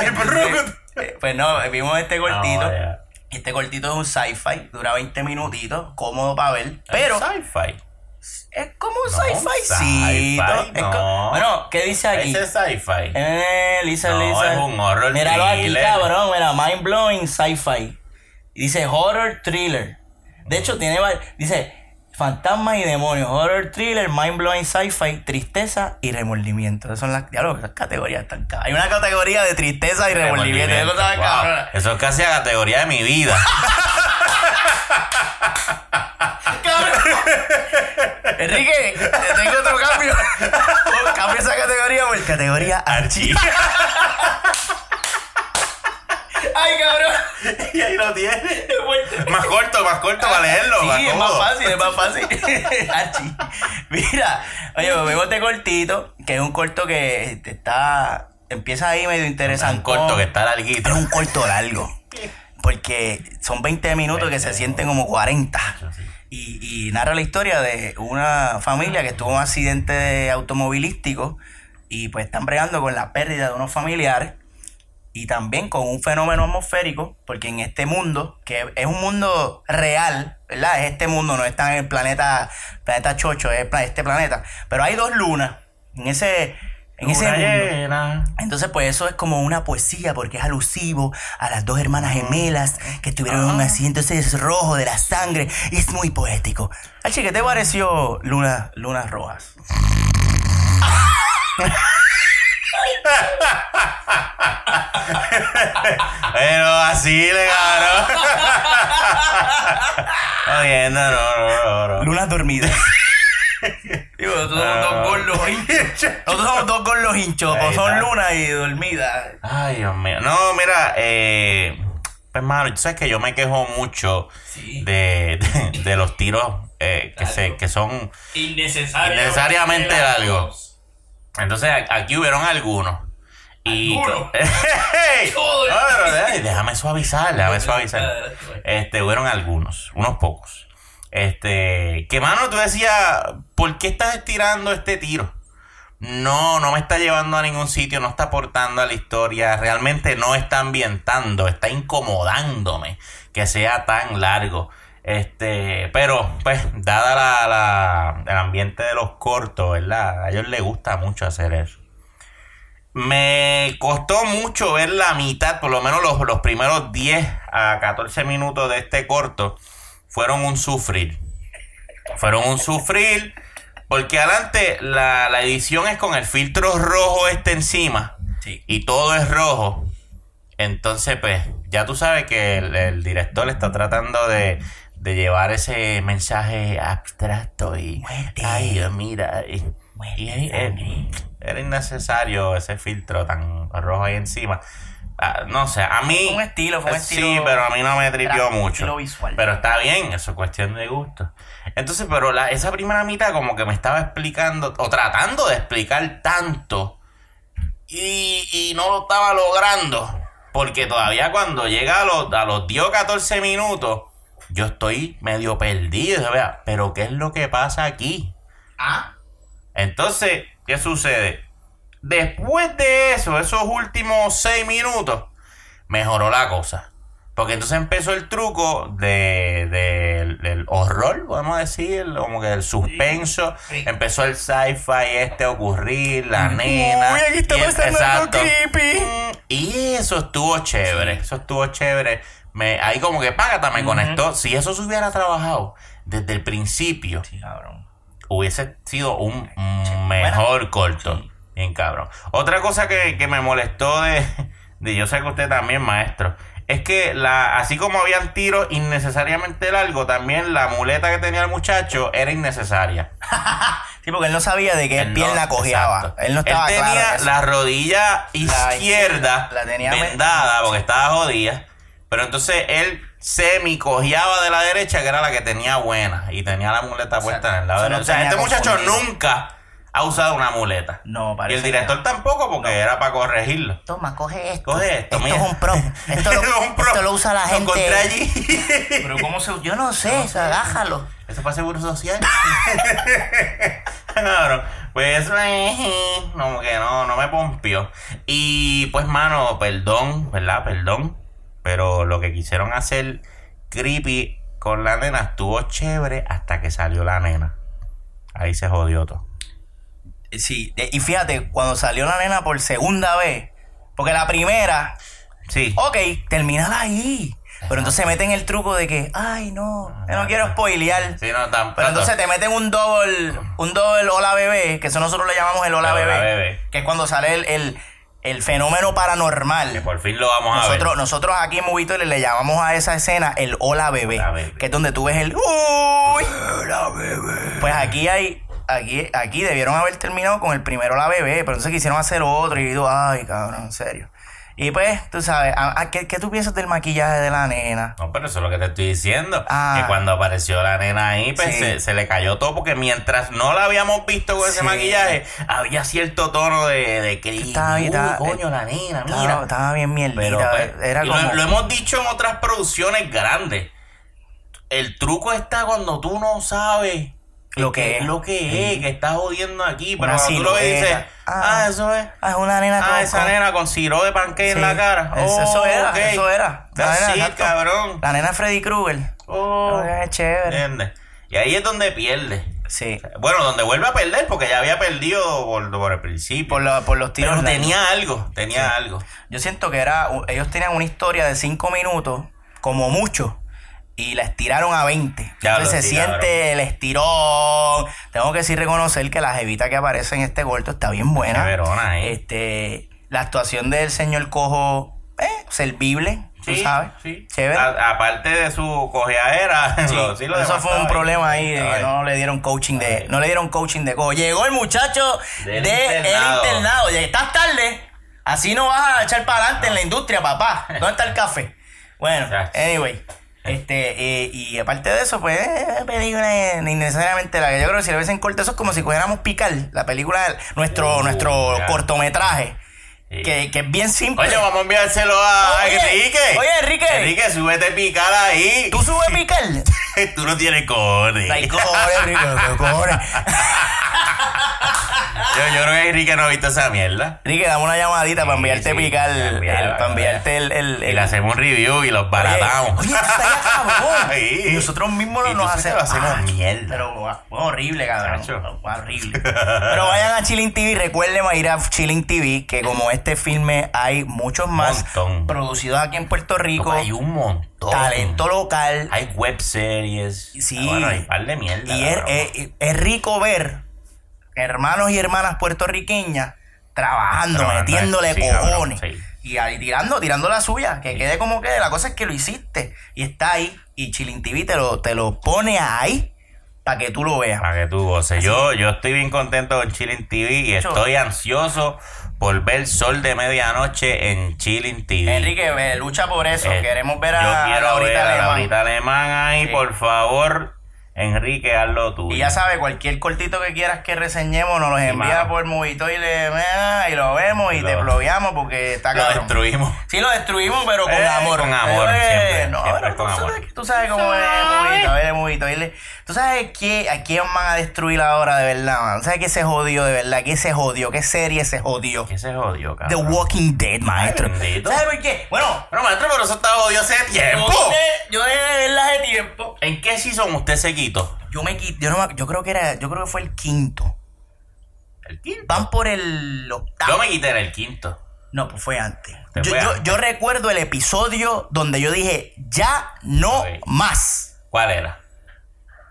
Eh, Pues no, vimos este cortito. No. Este cortito es un sci-fi, dura 20 minutitos, cómodo para ver. Pero Sci-fi. Es como un No, sci-fi. co- no. Bueno, ¿qué dice aquí? Ese es sci-fi. Eh, Lisa, No, Lisa. es un horror Míralo aquí, thriller. cabrón. Mira, mind blowing sci-fi. Dice horror thriller. De hecho, tiene Dice fantasmas y demonios. Horror thriller, mind blowing sci-fi, tristeza y remordimiento. Esas son las, ya lo- esas categorías están Hay una categoría de tristeza y remordimiento. Wow. Eso es casi la categoría de mi vida. Enrique, te tengo otro cambio. Cambia esa categoría por categoría Archie. Ay, cabrón. y ahí lo tiene. Más corto, más corto para leerlo. Sí, es más fácil, es más fácil. Archie. Mira, oye, pues vemos este cortito, que es un corto que está. Empieza ahí medio interesante. Un corto que está larguito. Es un corto largo. Porque son 20 minutos que se sienten como 40. Y, y narra la historia de una familia que tuvo un accidente automovilístico y pues están bregando con la pérdida de unos familiares y también con un fenómeno atmosférico, porque en este mundo, que es un mundo real, ¿verdad? Es este mundo, no está en el planeta, planeta Chocho, es este planeta, pero hay dos lunas en ese, en ese llena. Entonces, pues eso es como una poesía, porque es alusivo a las dos hermanas gemelas que tuvieron un accidente, ese es rojo de la sangre, y es muy poético. Archie, ¿qué te pareció Luna, Lunas Rojas? Pero así le cabrón. Oyendo, no, no, no, no. Lunas dormidas. Digo, nosotros somos dos gordos hinchos. Nosotros somos dos gordos hinchos, Ahí son está. lunas y dormidas. Ay, Dios mío. No, mira, eh, pues, hermano, tú sabes que yo me quejo mucho Sí. de, de, de los tiros eh, que, se, que son Innecesariamente, innecesariamente largos. Entonces, a- aquí hubieron algunos. Y. ¿Algunos? ¡Ey! Todo el- No, pero, ay, déjame suavizar, déjame suavizar. Este, hubieron algunos, unos pocos. Este, que mano, tú decías, ¿por qué estás estirando este tiro? No, no me está llevando a ningún sitio, no está aportando a la historia, realmente no está ambientando, está incomodándome que sea tan largo. Este, pero, pues, dada la, el ambiente de los cortos, ¿verdad? A ellos les gusta mucho hacer eso. Me costó mucho ver la mitad, por lo menos los, los primeros 10 a 14 minutos de este corto fueron un sufrir. Fueron un sufrir porque adelante la, la edición es con el filtro rojo este encima Sí. y todo es rojo. Entonces, pues, ya tú sabes que el, el director está tratando de, de llevar ese mensaje abstracto y... Muerte. Ay, mira. Y, y eh, era innecesario ese filtro tan rojo ahí encima. Ah, no sé, a mí... Fue un estilo, fue un Sí, estilo- pero a mí no me tripió mucho. visual. Pero está bien, eso es cuestión de gusto. Entonces, pero la, esa primera mitad como que me estaba explicando, o tratando de explicar tanto, y, y no lo estaba logrando. Porque todavía cuando llega a los, a los 10 o 14 minutos, yo estoy medio perdido. Vea, Pero ¿qué es lo que pasa aquí? Ah, Entonces, ¿qué sucede? Después de eso, esos últimos seis minutos, mejoró la cosa. Porque entonces empezó el truco de, de- del horror, podemos decir, como que del suspenso. sí. Empezó el sci-fi este a ocurrir, la nena. Uy, aquí está y pasando algo creepy. Mm, Y eso estuvo chévere, eso estuvo chévere. Me, ahí como que págata me conectó. Si eso se hubiera trabajado desde el principio, sí, hubiese sido un mejor corto. Bien cabrón. Otra cosa que, que me molestó de, de yo sé que usted también, maestro, es que la, así como habían tiros innecesariamente largos, también la muleta que tenía el muchacho era innecesaria. Sí, porque él no sabía de qué Él no- pierna cojeaba. Él no estaba Él claro. tenía en eso. la rodilla izquierda la tenía vendada porque estaba jodida. Pero entonces él semi cojeaba de la derecha, que era la que tenía buena. Y tenía la muleta puesta en el lado no derecho. O sea, este muchacho nunca ha usado una muleta. No, Y parece el director tampoco, porque era para corregirlo. Toma, coge esto. Coge esto, Esto mira. es un pro. Esto lo, Es un pro. esto lo usa la Lo encontré gente. allí. que- Pero ¿cómo se Yo no sé, o sea, agájalo. ¿Eso para seguro social? Cabrón, pues eso es como que no, no me pompió. Y pues, mano, perdón, ¿verdad? Perdón. Pero lo que quisieron hacer creepy con la nena estuvo chévere hasta que salió la nena. Ahí se jodió todo. Sí, eh, y fíjate, cuando salió la nena por segunda vez, porque la primera, Sí. ok, termínala ahí. Pero entonces meten el truco de que, ay, no, yo no quiero spoilear. Sí, no, tam- Pero entonces te meten un doble, un doble hola bebé, que eso nosotros le llamamos el hola, hola bebé, bebé. que es cuando sale el, el, el fenómeno Que paranormal. por fin lo vamos a ver. nosotros aquí en Movito le llamamos a esa escena el hola bebé, Hola bebé. que es donde tú ves el uy, hola bebé. Pues aquí hay, aquí, aquí debieron haber terminado con el primero hola bebé, pero entonces quisieron hacer otro y yo, ay, cabrón, en serio. Y pues, tú sabes, ¿a- a ¿qué, qué tú piensas del maquillaje de la nena? No, pero eso es lo que te estoy diciendo. Ah. Que cuando apareció la nena ahí, pues Sí. se, se le cayó todo. Porque mientras no la habíamos visto con ese maquillaje, había cierto tono de, de que. Estaba- "Uy, estaba- coño, la nena, mira. Estaba, bien mierdita. Pero pues, era y como... lo, lo hemos dicho en otras producciones grandes. El truco está cuando tú no sabes Lo que es lo que es, que estás jodiendo aquí. Pero cuando tú lo ves dices, ah, Ah. eso es. Ah, es una nena Ah, esa con- nena con siro de panque en Sí. la cara. Eso, Oh, eso era, ok. eso era. La nena, exacto. cabrón. La nena Freddy Krueger. Oh, es chévere. ¿Entiendes? Y ahí es donde pierde. Sí. Bueno, donde vuelve a perder, porque ya había perdido por, por el principio. Por, la- por los tiros. Pero tenía algo, tenía algo. Yo siento que era. Ellos tenían una historia de cinco minutos, como mucho. Y la estiraron a 20. Ya Entonces se siente el estirón. Tengo que sí reconocer que la jevita que aparece en este corto está bien buena. Chéverona, ¿eh? Este, la actuación del señor Cojo, eh, servible, tú sabes. sí. Chévere. A- aparte de su cojeadera, Sí, lo- sí lo eso fue un problema ahí de Estaba que no le dieron coaching de no le dieron coaching de cojo. Llegó el muchacho Del de internado. el internado. Ya estás tarde. Así no vas a echar para adelante en la industria, papá. ¿Dónde está el café? Bueno, anyway. Este, eh, y aparte de eso, pues, película eh, ni necesariamente la que yo creo que si le ves en corte, eso es como si cogiéramos picar la película, nuestro, Uh, nuestro ya. cortometraje, Sí. que, que es bien simple. Coño, vamos a enviárselo a Oye, Enrique. oye, Enrique. Enrique, súbete a picar ahí. ¿Tú subes picar? Tú no tienes cojones. Ay, cojones, Enrique, cojones. Yo, yo creo que Enrique no ha visto esa mierda. Enrique, dame una llamadita para enviarte sí, picar, para el- enviar, para para enviarte el, el, Y el- le hacemos un review y los Oye, baratamos. Oye, esto está. Y nosotros mismos Y nos hacemos. lo hacemos Ah, mierda. Pero guau, horrible, cabrón. Chacho. Horrible. Pero vayan a Chilling TV, recuerden ir a Chilling TV, que como este filme hay muchos más Montón. producidos aquí en Puerto Rico. Hay un montón. Talento local. Hay web series. Sí. Bueno, hay par de mierda. Y es, cabrón. es- es rico ver hermanos y hermanas puertorriqueñas trabajando, Trabajando, metiéndole sí, cabrón, cojones. sí. Y ahí tirando, tirando la suya, que quede como que la cosa es que lo hiciste. Y está ahí. Y Chilling TV te lo, te lo pone ahí para que tú lo veas. Para que tú goces. Yo, yo estoy bien contento con Chilling TV y estoy ansioso por ver Sol de Medianoche en Chilling TV. Enrique, lucha por eso. Eh, Queremos ver a, Yo a quiero Laurita ver a Alemán. Laurita Alemán ahí, Sí. por favor. Enrique, hazlo tú. Y ya sabes, cualquier cortito que quieras que reseñemos, nos los Sí, envía mano. por Movito y, le, y lo vemos y Lo- te ploviamos porque está Lo cabrón. destruimos. Sí, lo destruimos, pero con Eh, amor. con amor, Eh, siempre, No, siempre pero con tú, amor. Sabes, tú sabes cómo es Movito, es Movito. Y le- Tú sabes qué, a quién van a destruir ahora de verdad, man? ¿Sabes qué se jodió de verdad? ¿Qué se jodió? ¿Qué serie se jodió? ¿Qué se jodió, The cabrón? Walking Dead, maestro. ¿Sabes por qué? Bueno, Pero maestro, pero eso estaba jodido hace tiempo. yo dejé- yo dejé de verla hace tiempo. ¿En qué season usted se quitó? Yo me quit- yo, no yo creo que era, yo creo que fue el quinto. El quinto. Van por el octavo. Yo me quité en el quinto. No, pues fue antes. Te Yo, fue yo- antes. yo recuerdo el episodio donde yo dije, ya no más. ¿Cuál era?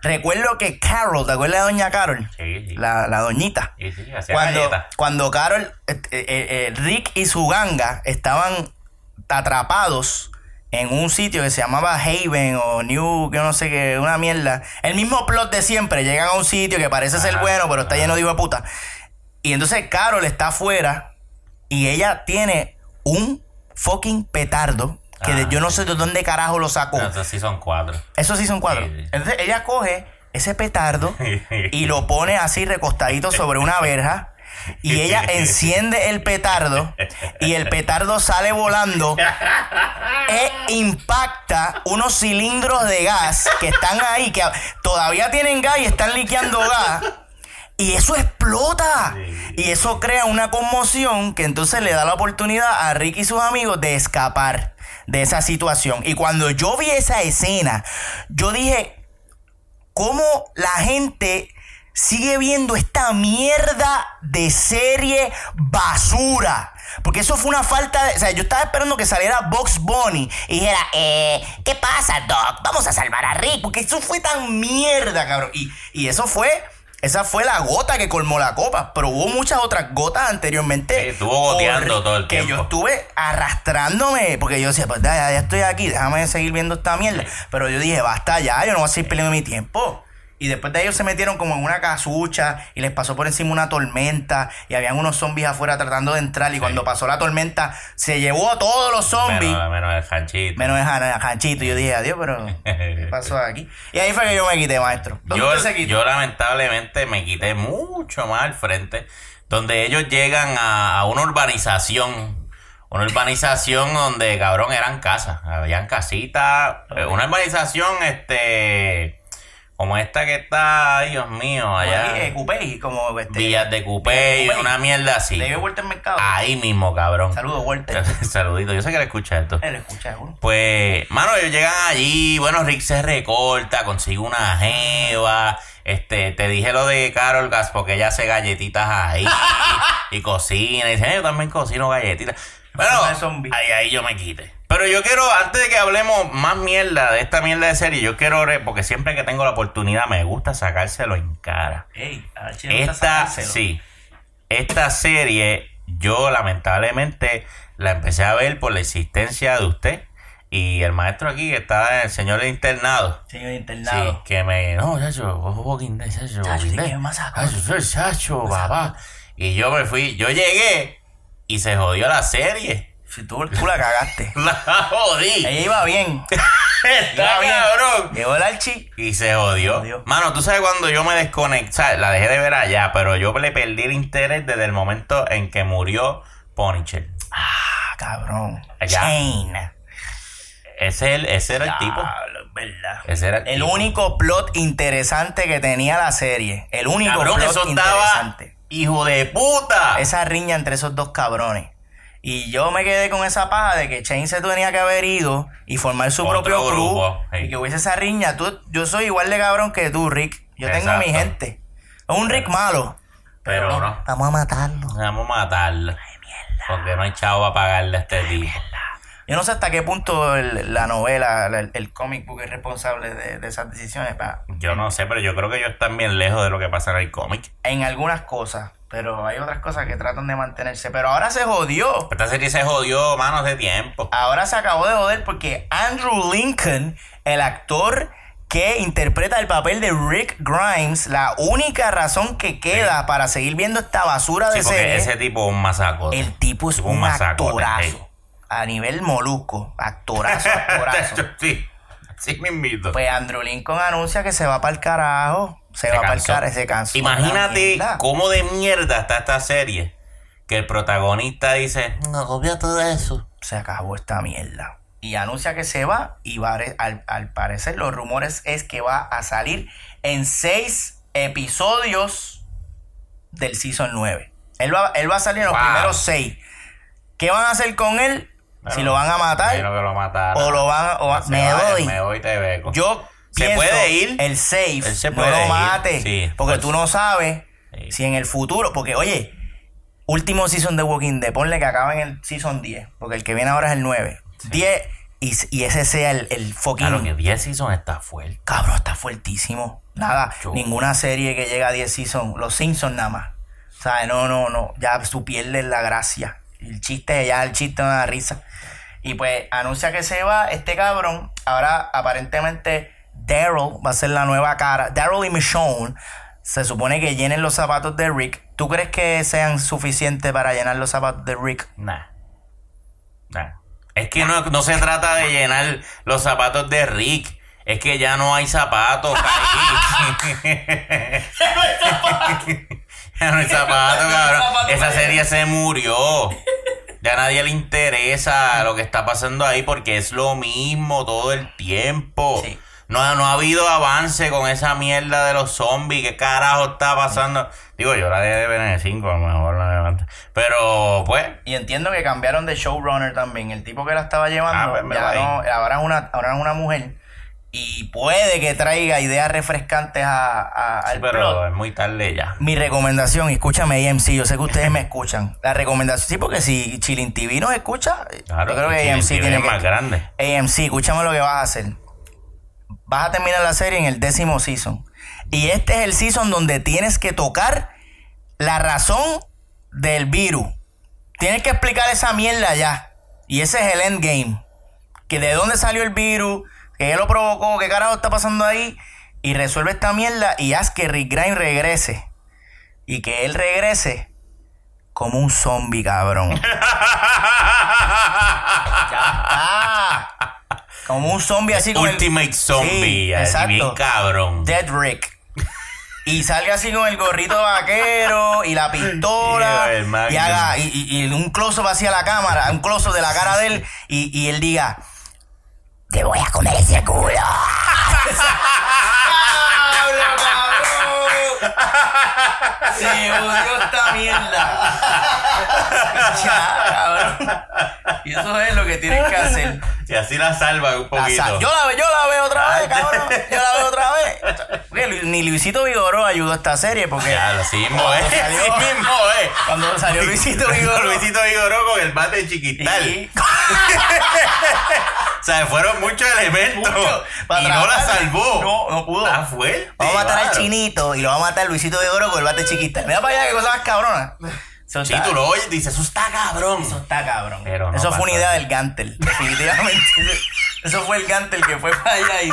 Recuerdo que Carol, ¿te acuerdas de Doña Carol? Sí, sí. La, la doñita. Sí, sí, hacía Cuando, cuando Carol, eh, eh, eh, Rick y su ganga estaban atrapados en un sitio que se llamaba Haven o New, que no sé qué, una mierda. El mismo plot de siempre. Llegan a un sitio que parece ser bueno, pero está lleno de hijo puta. Y entonces Carol está afuera y ella tiene un fucking petardo que de- Ah, yo no sé de dónde carajo lo sacó. No, esos sí son cuatro. Eso sí son cuatro. Sí, sí. Entonces ella coge ese petardo y lo pone así recostadito sobre una verja. Y ella enciende el petardo y el petardo sale volando e impacta unos cilindros de gas que están ahí, que todavía tienen gas y están liqueando gas. Y eso explota. Y eso crea una conmoción que entonces le da la oportunidad a Rick y sus amigos de escapar de esa situación. Y cuando yo vi esa escena, yo dije, ¿cómo la gente sigue viendo esta mierda de serie basura? Porque eso fue una falta de... O sea, yo estaba esperando que saliera Box Bunny y dijera, eh, ¿qué pasa, Doc? Vamos a salvar a Rick. Porque eso fue tan mierda, cabrón. Y, y eso fue... Esa fue la gota que colmó la copa, pero hubo muchas otras gotas anteriormente. Sí, estuvo goteando todo el que tiempo. yo estuve arrastrándome, porque yo decía, pues ya, ya estoy aquí, déjame seguir viendo esta mierda. Pero yo dije, basta ya, yo no voy a seguir perdiendo mi tiempo. Y después de ellos se metieron como en una casucha y les pasó por encima una tormenta y habían unos zombies afuera tratando de entrar y cuando pasó la tormenta se llevó a todos los zombies. Menos, menos el hanchito. Menos el. Y yo dije, adiós, pero ¿qué pasó aquí? Y ahí fue que yo me quité, maestro. ¿Dónde Yo, usted se quitó? yo lamentablemente me quité mucho más al frente, donde ellos llegan a, a una urbanización. Una urbanización donde, cabrón, eran casas. Habían casitas. Una urbanización, este... Como esta que está, Dios mío, allá. Aquí, eh, Coupé, como este, Villas de Coupé y Coupé. una mierda así. Le dio vuelta al mercado. Ahí mismo, cabrón. Saludos, Walter. Saludito. Yo sé que le escucha esto. Él escucha uno. Pues, mano, ellos llegan allí, bueno, Rick se recorta, consigue una jeva, este, te dije lo de Carol Gas porque ella hace galletitas ahí y, cocina, y dice, "Eh, yo también cocino galletitas. Bueno, ahí, ahí yo me quite. Pero yo quiero, antes de que hablemos más mierda de esta mierda de serie, yo quiero, porque siempre que tengo la oportunidad me gusta sacárselo en cara. Ey, a gusta Esta, sí. Esta serie, yo lamentablemente la empecé a ver por la existencia de usted y el maestro aquí que está, el señor internado. Señor Sí, internado. que me. No, chacho, Walking Dead, chacho, Walking Dead. Chacho, chacho, papá. Y yo me fui, yo llegué y se jodió la serie. Si tú, tú la cagaste. La jodí. Ella iba bien. Está Iba bien. cabrón. Llegó el archi. Y se jodió. Jodió. Mano, tú sabes cuando yo me desconecté, ¿sabes? la dejé de ver allá, pero yo le perdí el interés desde el momento en que murió Punisher. Ah, cabrón. Chain. Ese, el- ese era el tipo. Verdad. Ese era el, El tipo. único plot interesante que tenía la serie. El único Cabrón, plot eso estaba. interesante. Hijo de puta. Esa riña entre esos dos cabrones. Y yo me quedé con esa paja de que Chain se tenía que haber ido y formar su Otro propio grupo, sí. Y que hubiese esa riña. Tú, yo soy igual de cabrón que tú, Rick. Yo tengo Exacto. mi gente. Es un Rick malo. Pero no. Vamos a matarlo. Vamos a matarlo. Porque no hay chavo para pagarle a este tipo. Yo no sé hasta qué punto el- la novela, la- el, el comic book es responsable de, de esas decisiones. pa- Yo no sé, pero yo creo que ellos están bien lejos de lo que pasa en el cómic. En algunas cosas. Pero hay otras cosas que tratan de mantenerse. Pero ahora se jodió. Esta serie se jodió manos de tiempo. Ahora se acabó de joder porque Andrew Lincoln, el actor que interpreta el papel de Rick Grimes, la única razón que queda para seguir viendo esta basura Sí, de porque serie, ese tipo es un masacote. el tipo es Tipo un masacote, actorazo. sí. A nivel molusco. Actorazo, actorazo. sí, sí me invito. Pues Andrew Lincoln anuncia que se va para el carajo. Se, va para el cansó. carajo, se cansó. Imagínate cómo de mierda está esta serie. Que el protagonista dice, no, obvia todo eso. Se acabó esta mierda. Y anuncia que se va y va a- al, al parecer los rumores es que va a salir en seis episodios del Season 9. Él va, él va a salir en los Wow. primeros seis. ¿Qué van a hacer con él? si lo van a matar lo mataran. o lo van a... o me voy. Me voy, te beco. Yo Se pienso puede ir. el safe, Él se no lo mate, sí, porque tú no sabes Sí. si en el futuro, porque oye, último season de Walking Dead, ponle que acaba en el season 10, porque el que viene ahora es el 9. 10 y, y ese sea el, el fucking Claro que 10 season está fuerte. cabrón, está fuertísimo. Nada, ninguna serie que llega a 10 season, los Simpsons nada más. O sea, no, no, no, ya tú pierdes la gracia. El chiste, ya el chiste no da risa. Y pues anuncia que se va este cabrón. Ahora aparentemente Daryl va a ser la nueva cara. Daryl y Michonne se supone que llenen los zapatos de Rick. ¿Tú crees que sean suficientes para llenar los zapatos de Rick? Nah. Nah. Es que no, no se trata de llenar los zapatos de Rick. Es que ya no hay zapatos ahí. ya no hay zapatos, cabrón. Esa serie se murió. Ya a nadie le interesa lo que está pasando ahí porque es lo mismo todo el tiempo. Sí. No, ha- no ha habido avance con esa mierda de los zombies. ¿Qué carajo está pasando? Digo, yo la de ver 5 a lo mejor la levanto. Pero, pues, Y entiendo que cambiaron de showrunner también. El tipo que la estaba llevando, Ah, pues, ya no, ahora, es una, ahora es una mujer. Y puede que traiga ideas refrescantes a, a- al plot. pero es muy tarde ya. Mi recomendación, escúchame AMC, yo sé que ustedes me escuchan. La recomendación, sí, porque si Chilin TV nos escucha, Claro, yo creo que AMC tiene es que... más grande. AMC, escúchame lo que vas a hacer. Vas a terminar la serie en el décimo season. Y este es el season donde tienes que tocar la razón del virus. Tienes que explicar esa mierda ya. Y ese es el endgame. Que de dónde salió el virus, que él lo provocó, qué carajo está pasando ahí. Y resuelve esta mierda y haz que Rick Grimes regrese. Y que él regrese como un zombie, cabrón. como un zombie así el- Ultimate Zombie, Sí, exacto. bien cabrón. Dead Rick. Y salga así con el gorrito vaquero y la pistola. Yeah, el y haga y, y- y un close-up hacia la cámara, un close de la cara de él. Y, y él diga: Te voy a comer ese culo. Se odió esta mierda. ya, cabrón. Y eso es lo que tienes que hacer. Y así la salva un La poquito. yo, la, yo la veo otra vez, cabrón. Yo la veo otra vez. Porque ni Luisito Vigoró ayudó a esta serie porque Ya, lo sí mismo es. Sí salió- mismo es. cuando salió Luisito Vigoró. Luisito Vigoró con el bate de chiquital. Y- O sea, fueron muchos elementos. Mucho. Y no la salvó. No, no pudo. Está fuerte. Vamos a matar al chinito y lo vamos a matar Luisito Vigoró con el bate chiquita. Mira para allá que cosa más cabrona. Eso Sí, está- tú lo oyes y dices, eso está cabrón. Eso está cabrón. Pero no eso fue una idea del Gantel, definitivamente. eso fue el Gantel que fue para allá y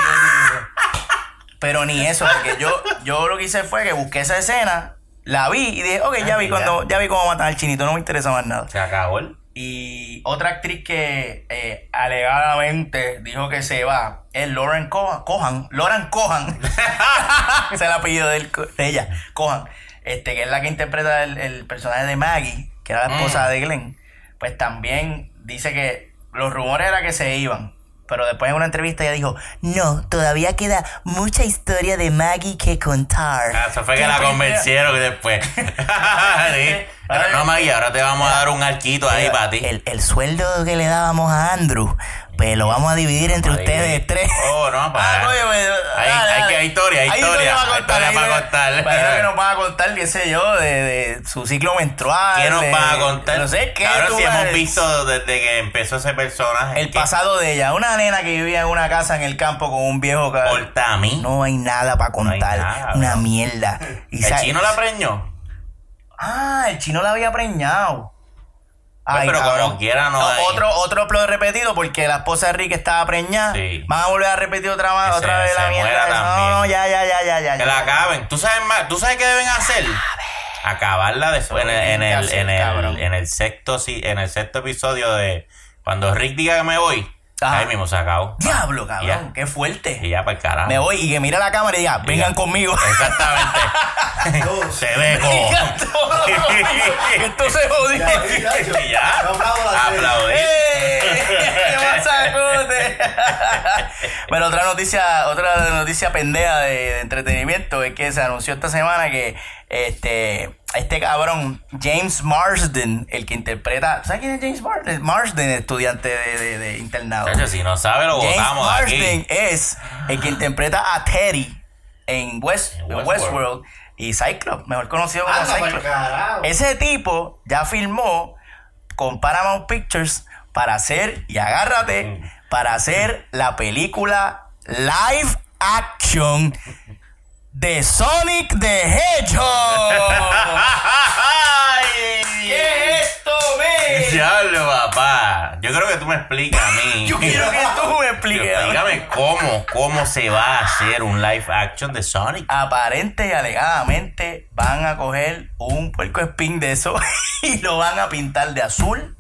Pero ni eso, porque yo, yo lo que hice fue que busqué esa escena, la vi y dije, ok, ya Ah, vi ya. cuando, ya vi cómo matan al chinito, no me interesa más nada. Se acabó el. Y otra actriz que eh, alegadamente dijo que se va es Lauren Cohan. Cohan Lauren Cohan. Ese es el apellido de, él, de ella. Cohan. Este, que es la que interpreta el, el personaje de Maggie, que era la esposa Mm. de Glenn. Pues también dice que los rumores era que se iban. Pero después en una entrevista ella dijo, no, todavía queda mucha historia de Maggie que contar. Ah, eso fue que la convencieron después. sí. Pero no, Maggie, ahora te vamos a dar un arquito ahí para ti. El, el sueldo que le dábamos a Andrew, pues lo vamos a dividir entre ustedes tres. Oh, no, para. Ah, pues, Hay- dale, hay dale. que- hay historia, hay historia, para hay contar, historia para historia. contar. Imagino que nos van a contar, qué sé yo, de, de su ciclo menstrual. ¿Qué nos de- van a contar? No sé qué. Ahora tú sí a hemos visto desde que empezó ese personaje. El que pasado de ella. Una nena que vivía en una casa en el campo con un viejo. ca- Porta a mí. No hay nada para hay contar. nada, una bro. mierda. Y ¿El sa- chino la preñó? Ah, el chino la había preñado. Pues, pero como quiera no hay. Otro, otro plot repetido porque la esposa de Rick estaba preñada. Sí. Van a volver a repetir otra, vez- otra vez la mierda. No, no, ya, ya, ya, ya, ya. Que ya. la acaben. ¿Tú sabes más? ¿Tú sabes qué deben hacer? Acabarla después en el, en el, en el, en el sexto en el sexto episodio de cuando Rick diga que me voy, Ajá. ahí mismo se acabó. Diablo, cabrón, Ya. qué fuerte. Y ya para el carajo. Me voy y que mira la cámara y diga, vengan ya. conmigo. Exactamente. se ve esto se jodió. y ya. Aplaudir. ¡Eh! ¡Qué masacote! Pero otra noticia, otra noticia pendeja de, de entretenimiento es que se anunció esta semana que este, este cabrón, James Marsden, el que interpreta. ¿Sabes quién es James Marsden? Marsden, estudiante de, de- de internado. Chacho, si no sabe, lo James botamos de Marsden aquí. es el que interpreta a Teddy en, West, En en Westworld. Westworld y Cyclops, mejor conocido como Cyclops. Ese tipo ya filmó con Paramount Pictures para hacer, y agárrate, Mm. para hacer la película live action de Sonic the Hedgehog. ¿Qué es esto, men? Diablo, papá. Yo creo que tú me explicas a mí. Yo quiero que tú me expliques. Explícame cómo, cómo se va a hacer un live action de Sonic. aparente y alegadamente van a coger un puerco spin de eso y lo van a pintar de azul.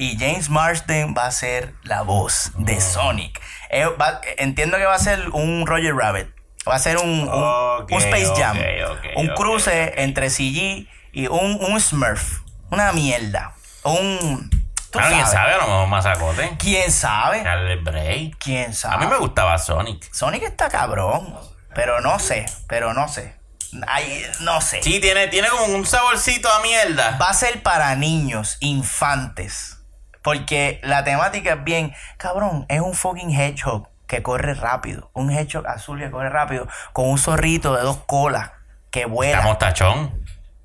Y James Marsden va a ser la voz de Sonic Eh, va- entiendo que va a ser un Roger Rabbit. Va a ser un, un, Ok, un Space Jam. un cruce entre CG y un, un Smurf. Una mierda. Un. ¿tú ¿Alguien sabes? sabe? A lo mejor masacote. ¿Quién sabe? Break. ¿Quién sabe? A mí me gustaba Sonic. Sonic está cabrón. Pero no sé. Pero no sé. Ay, no sé. Sí, tiene, tiene como un saborcito a mierda. va a ser para niños, infantes. Porque la temática es bien, cabrón, es un fucking hedgehog que corre rápido. Un hedgehog azul que corre rápido con un zorrito de dos colas que vuela. Estamos tachón.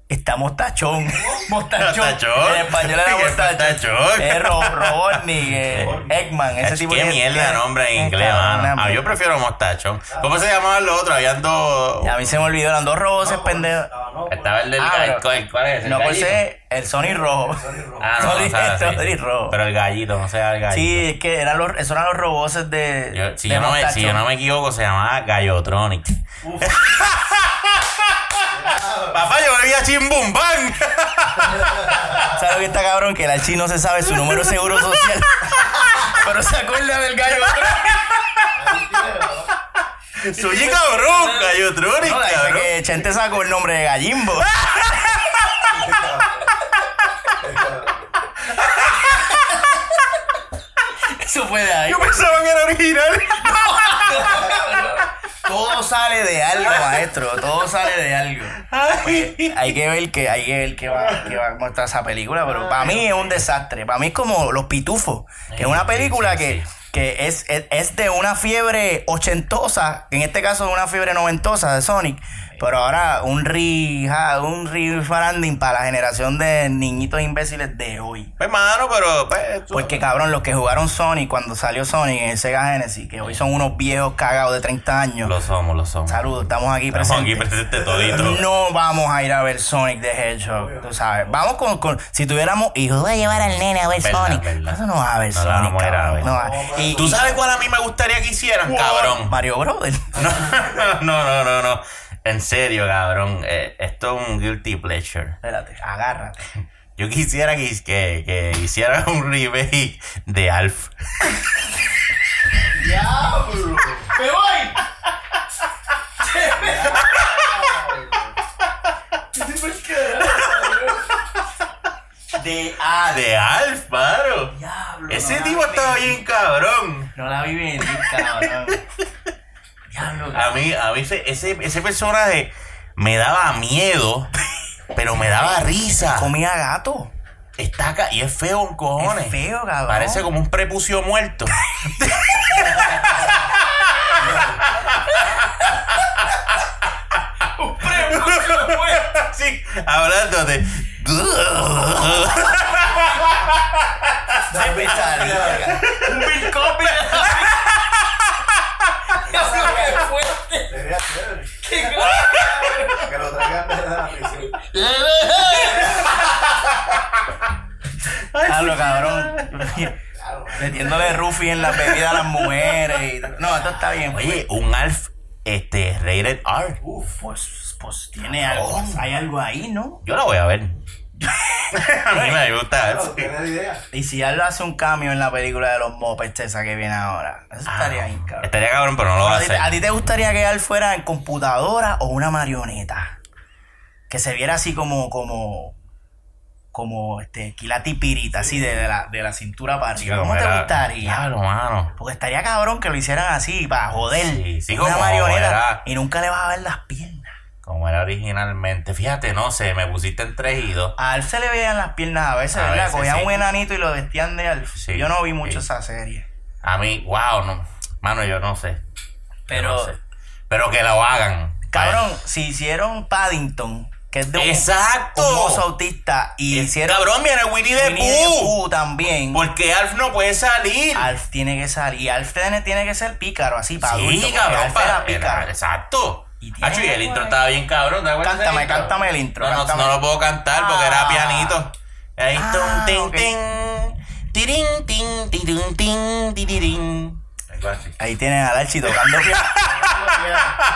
Está mostachón. Mostachón. En español era ¿Qué mostachón. Es Ro Robotnik, eh, Eggman, ese Es tipo qué de mierda de nombre en Eh, inglés, mano. Ah, yo mierda. prefiero mostachón. ¿Cómo se llamaban los otros? Habían dos. A mí se me olvidó, eran dos robots pendejos. Estaba el del Ah, ¿Cuál, es? ¿El No, pues es el Sonic rojo. Ah, no. Sonic rojo. Pero el gallito, no sea el gallito. Sí, es que eran los, esos eran los robots de. Yo- si, yo yo no me equivoco, se llamaba Gallotronic. Papá, yo volví a Chimbumban. ¿Sabes lo que está cabrón? Que el Archie no se sabe su número de seguro social. Pero se acuerda del gallo. Soy cabrón, Gallotronic, No, de ahí fue cabrón. que Chente sacó el nombre de Gallimbo. Eso fue de ahí. Yo pensaba que era original. Todo sale de algo, maestro. Todo sale de algo. Hay que ver que hay que ver que va, que va a mostrar esa película, pero para mí es un desastre. Para mí es como Los Pitufos, que es una película que, que es, es, es de una fiebre ochentosa, que en este caso es una fiebre noventosa de Sonic, pero ahora un re, ja, un refaranding para la generación de niñitos imbéciles de hoy. Pues, mano, pero. Pues, tú- Porque cabrón, los que jugaron Sonic cuando salió Sonic en el Sega Genesis, que hoy son unos viejos cagados de 30 años. Lo somos, lo somos. Saludos, estamos aquí Estamos aquí presentes. presentes toditos. No vamos a ir a ver Sonic the Hedgehog, tú sabes. Vamos con, con si tuviéramos hijos, Voy a llevar al nene a ver Verdad, Sonic. verdad. eso no va a ver No Sonic, a ir a cabrón. ver. No va- y, ¿Tú sabes cuál a mí me gustaría que hicieran, cabrón? Mario Brother. No, no, no, no, no. En serio, cabrón. Eh, esto es un guilty pleasure. Espérate, agárrate. Yo quisiera que, que, que hicieran un remake de Alf. ¡Diablo! ¡Me voy! De Ah, de Alf, mano. Diablo. Ese no tipo estaba bien cabrón. No la vi venir, cabrón. Diablo, A mí, a mí ese, ese, ese personaje me daba miedo, pero me daba risa. comía gato. Está acá y es feo en cojones. Es feo, cabrón. Parece como un prepucio muerto. sí, hablando de. Un Bill fuerte. Sería chévere. Que lo traigan desde la prisión. Diablo, cabrón. Metiéndole Rufi en la bebida a las mujeres. y- No, esto está bien. Oye, un Alf este, rated R. Uf, pues, pues tiene algo. Hay algo ahí, ¿no? Yo la voy a ver. A mí me gusta Claro, Alf. ¿Tienes idea? Y si él hace un cambio en la película de los Muppets esa que viene ahora. Eso estaría bien, cabrón. Estaría cabrón, pero no lo va a ¿A ti, hacer. a ti te gustaría que él fuera en computadora o una marioneta? Que se viera así como, como, como este, Kilati Pirita, así de, de la, de la cintura para arriba. ¿Cómo te gustaría? Diablo, mano. Porque estaría cabrón que lo hicieran así, para joder. Sí, sí, una como marioneta. era. Y nunca le vas a ver las piernas. Como era originalmente. Fíjate, no sé, me pusiste en tres y dos. A Alf se le veían las piernas a veces, A ¿verdad? veces, Cogían sí. un enanito y lo vestían de Alf. Sí, Yo no vi mucho sí. esa serie. A mí, wow, no. Mano, yo no sé. Pero, no sé. Pero que lo hagan. cabrón, si hicieron Paddington, que es de un, Exacto. un autista, y Es- hicieron Cabrón, viene Winnie the Winnie the Pooh. También. Porque Alf no puede salir. Alf tiene que salir. Y Alf tiene, tiene que ser pícaro, así, para sí, cabrón. Alf para- era pícaro. era- exacto. Hacho, y el intro ahí. estaba bien cabrón. ¿te acuerdas Cántame, intro? cántame el intro, No, no, cántame. no lo puedo cantar porque Ah. era pianito. Ahí, Ah, tum, tin, ok. tin, tirin, tin, tirin, tin. Algo así. Ahí tienen al Archie tocando piano.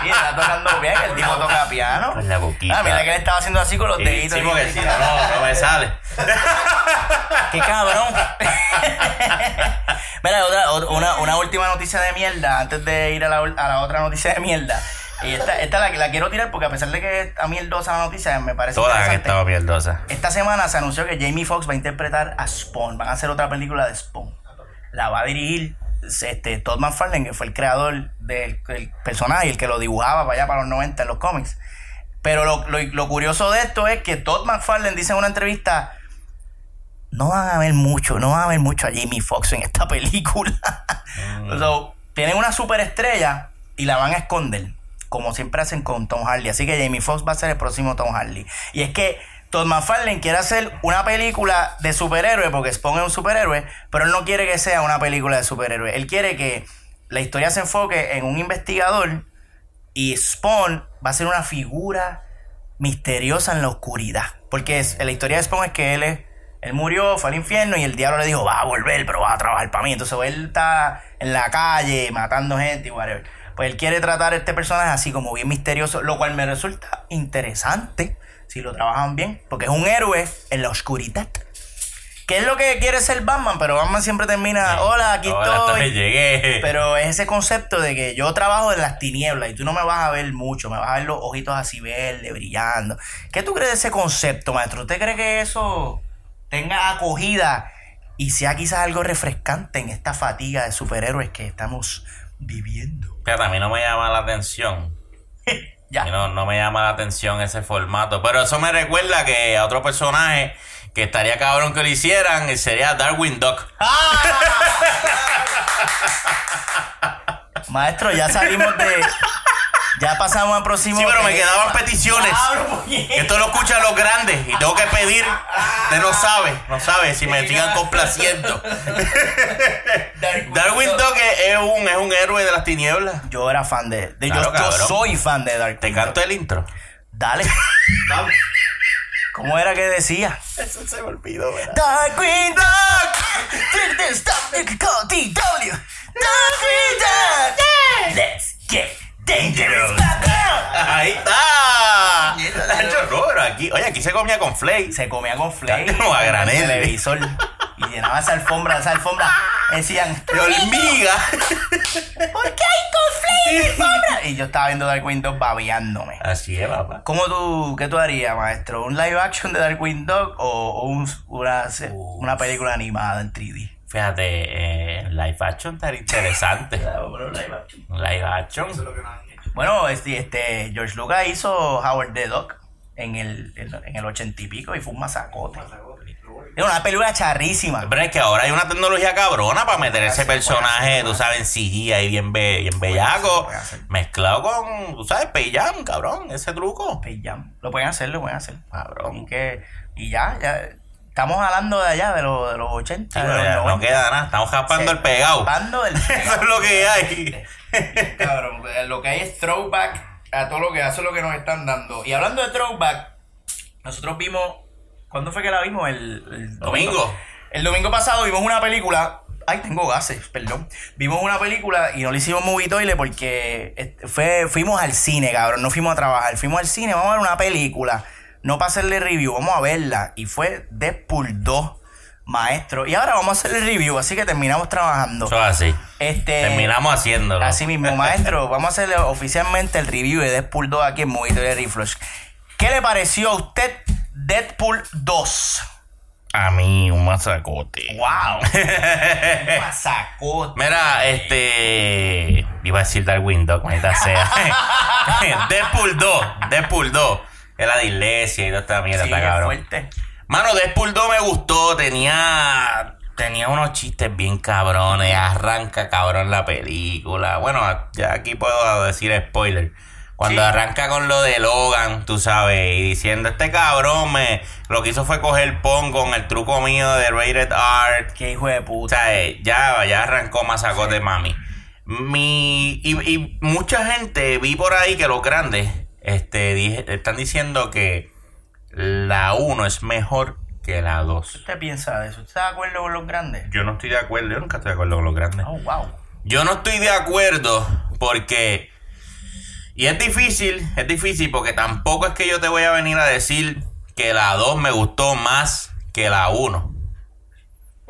Sí, está tocando bien, el tipo toca piano. Con la boquita. Ah, mira que él estaba haciendo así con los Sí, deditos. sí, porque si no, no, me sale. ¡Qué cabrón! Mira, otra, ot- una, una última noticia de mierda antes de ir a la, a la otra noticia de mierda. Y esta, esta la, la quiero tirar porque a pesar de que está mierdosa la noticia, me parece Todas han interesante. estado mierdosas. Esta semana se anunció que Jamie Foxx va a interpretar a Spawn. Van a hacer otra película de Spawn. La va a dirigir este, Todd McFarlane, que fue el creador del, del personaje y el que lo dibujaba para allá para los 90 en los cómics. Pero lo, lo- lo curioso de esto es que Todd McFarlane dice en una entrevista: No van a ver mucho, no van a ver mucho a Jamie Foxx en esta película. So, tienen una superestrella y la van a esconder, como siempre hacen con Tom Hardy. Así que Jamie Foxx va a ser el próximo Tom Hardy. Y es que Todd McFarlane quiere hacer una película de superhéroe, porque Spawn es un superhéroe, pero él no quiere que sea una película de superhéroe. Él quiere que la historia se enfoque en un investigador y Spawn va a ser una figura misteriosa en la oscuridad. Porque es- la historia de Spawn es que él es, él murió, fue al infierno y el diablo le dijo, va a volver, pero va a trabajar para mí. Entonces él está en la calle matando gente y whatever. Pues él quiere tratar a este personaje así como bien misterioso, lo cual me resulta interesante si lo trabajan bien, porque es un héroe en la oscuridad. Que es lo que quiere ser Batman, pero Batman siempre termina, hola, aquí Hola, estoy. llegué. Pero es ese concepto de que yo trabajo en las tinieblas y tú no me vas a ver mucho, me vas a ver los ojitos así verdes, brillando. ¿Qué tú crees de ese concepto, maestro? ¿Usted cree que eso tenga acogida y sea quizás algo refrescante en esta fatiga de superhéroes que estamos viviendo? Fíjate, a mí no me llama la atención. Ya. A mí no, no me llama la atención ese formato. Pero eso me recuerda que a otro personaje que estaría cabrón que lo hicieran sería Darwin Duck. Maestro, ya salimos de. Ya pasamos al próximo. Sí, pero me quedaban peticiones. Puñeta. Esto lo escuchan los grandes y tengo que pedir. Usted no sabe, no sabe si me sigan complaciendo. Darwin Duck es un, es un héroe de las tinieblas. Yo era fan de. de- Claro, yo, soy fan de Dark. Te canto el intro. Dale. ¿Cómo era que decía? Eso se me olvidó, ¿verdad? Darkwing Duck. Let's get dangerous. Ahí está. Nacho, no, pero aquí, oye, aquí se comía con flakes. Se comía con flake. Como a granel. televisor. Y llenaba esa alfombra, esa alfombra. Decían, De hormiga. ¿por qué hay con flake en la alfombra? Y yo estaba viendo Darkwing Duck babeándome. Así es, papá. ¿Cómo tú, qué tú harías, maestro? ¿Un live action de Darkwing Duck o, o un- una, una película animada en 3D? Fíjate, eh, live action estaría interesante. Live action. Bueno, este, este, George Lucas hizo Howard the Duck en el, en, en el ochenta y pico y fue un masacote. Es una película charrísima. Pero es que ahora hay una tecnología cabrona para meter ese personaje, hacer, tú sabes, en CGI ahí bien, be- bien bellaco, mezclado con, tú sabes, Peyam, cabrón, ese truco. Space Jam. Lo pueden hacer, lo pueden hacer. Y, Cabrón. que, y ya, ya, estamos hablando de allá, de, los de los 80. Sí, de los ya no 90. queda nada, estamos japando el pegado. Raspando el Eso es lo que hay. Cabrón, lo que hay es throwback a todo lo que es lo que nos están dando. Y hablando de throwback, nosotros vimos. ¿Cuándo fue que la vimos? El, el Domingo. El domingo pasado vimos una película. Ay, tengo gases, perdón. Vimos una película y no le hicimos movie toilet porque este, fue, fuimos al cine, cabrón. No fuimos a trabajar. Fuimos al cine, vamos a ver una película. No para hacerle review, vamos a verla. Y fue Deadpool 2, maestro. Y ahora vamos a hacerle review, así que terminamos trabajando. Eso es así. Este, Terminamos haciéndolo. Así mismo, maestro, vamos a hacerle oficialmente el review de Deadpool 2 aquí en Movito de Reflush. ¿Qué le pareció a usted Deadpool 2? A mí, un masacote. ¡Wow! Masacote. Mira, este. Iba a decir Darwin Dog, maldita sea. Deadpool 2. Deadpool 2. Era de iglesia y toda esta mierda, Sí, está es cabrón. fuerte. Mano, 2 me gustó. Tenía. Tenía unos chistes bien cabrones. Arranca cabrón la película. Bueno, ya aquí puedo decir spoiler. Cuando Sí. arranca con lo de Logan, tú sabes, y diciendo, este cabrón me lo que hizo fue coger pon con el truco mío de Rated R. Qué hijo de O puta. sea, eh, ya, ya arrancó masacote mami. Mi, y, y mucha gente vi por ahí que los grandes este, dije- están diciendo que la 1 es mejor que la 2. ¿Qué usted piensa de eso? ¿Usted está de acuerdo con los grandes? Yo no estoy de acuerdo, yo nunca estoy de acuerdo con los grandes. Oh, wow. Yo no estoy de acuerdo porque Y es difícil, es difícil porque tampoco es que yo te voy a venir a decir que la 2 me gustó más que la 1.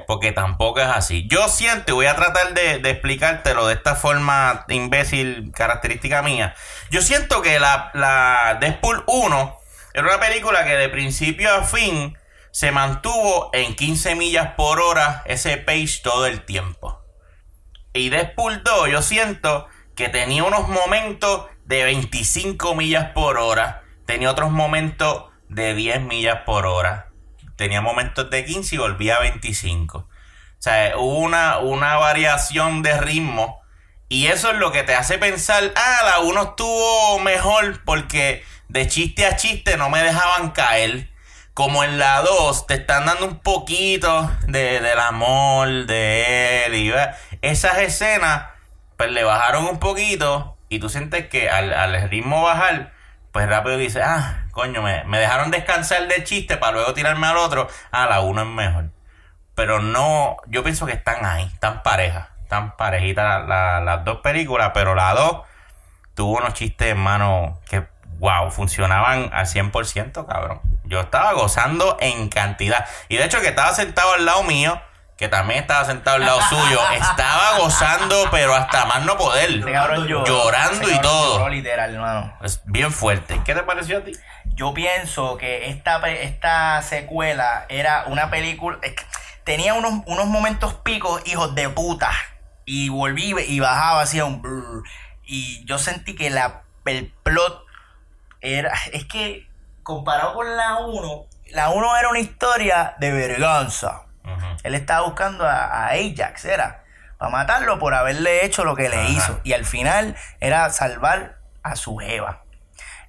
Porque tampoco es así. Yo siento, y voy a tratar de, explicártelo de esta forma imbécil, característica mía. Yo siento que la, la Deadpool 1 era una película que de principio a fin se mantuvo en 15 millas por hora ese pace todo el tiempo. Y Deadpool 2 yo siento que tenía unos momentos de 25 millas por hora. Tenía otros momentos de 10 millas por hora. Tenía momentos de 15 y volvía a 25. O sea, hubo una, una variación de ritmo. Y eso es lo que te hace pensar, ah, la 1 estuvo mejor porque de chiste a chiste no me dejaban caer. Como en la 2 te están dando un poquito de, del amor de él. Y esas escenas, pues le bajaron un poquito. Y tú sientes que al, al ritmo bajar, pues rápido dices, ah, coño, me, me dejaron descansar del chiste para luego tirarme al otro. Ah, la 1 es mejor. Pero no, yo pienso que están ahí, están parejas. Están parejitas la- la- las dos películas, pero la 2 tuvo unos chistes, hermano, que, wow, funcionaban al 100%, cabrón. Yo estaba gozando en cantidad. Y de hecho que estaba sentado al lado mío, que también estaba sentado al lado suyo, estaba gozando, pero hasta más no poder. Ese cabrón lloró. Llorando Ese y todo. lloró literal, hermano. Es bien fuerte. ¿Qué te pareció a ti? Yo pienso que esta, esta secuela era una película. es que tenía unos, unos momentos picos, hijos de puta. Y volví y bajaba así a un. Y yo sentí que la, el plot era. Es que comparado con la 1, la 1 era una historia de verganza. Él estaba buscando a, a Ajax, era, para matarlo por haberle hecho lo que le hizo. Y al final era salvar a su jeva.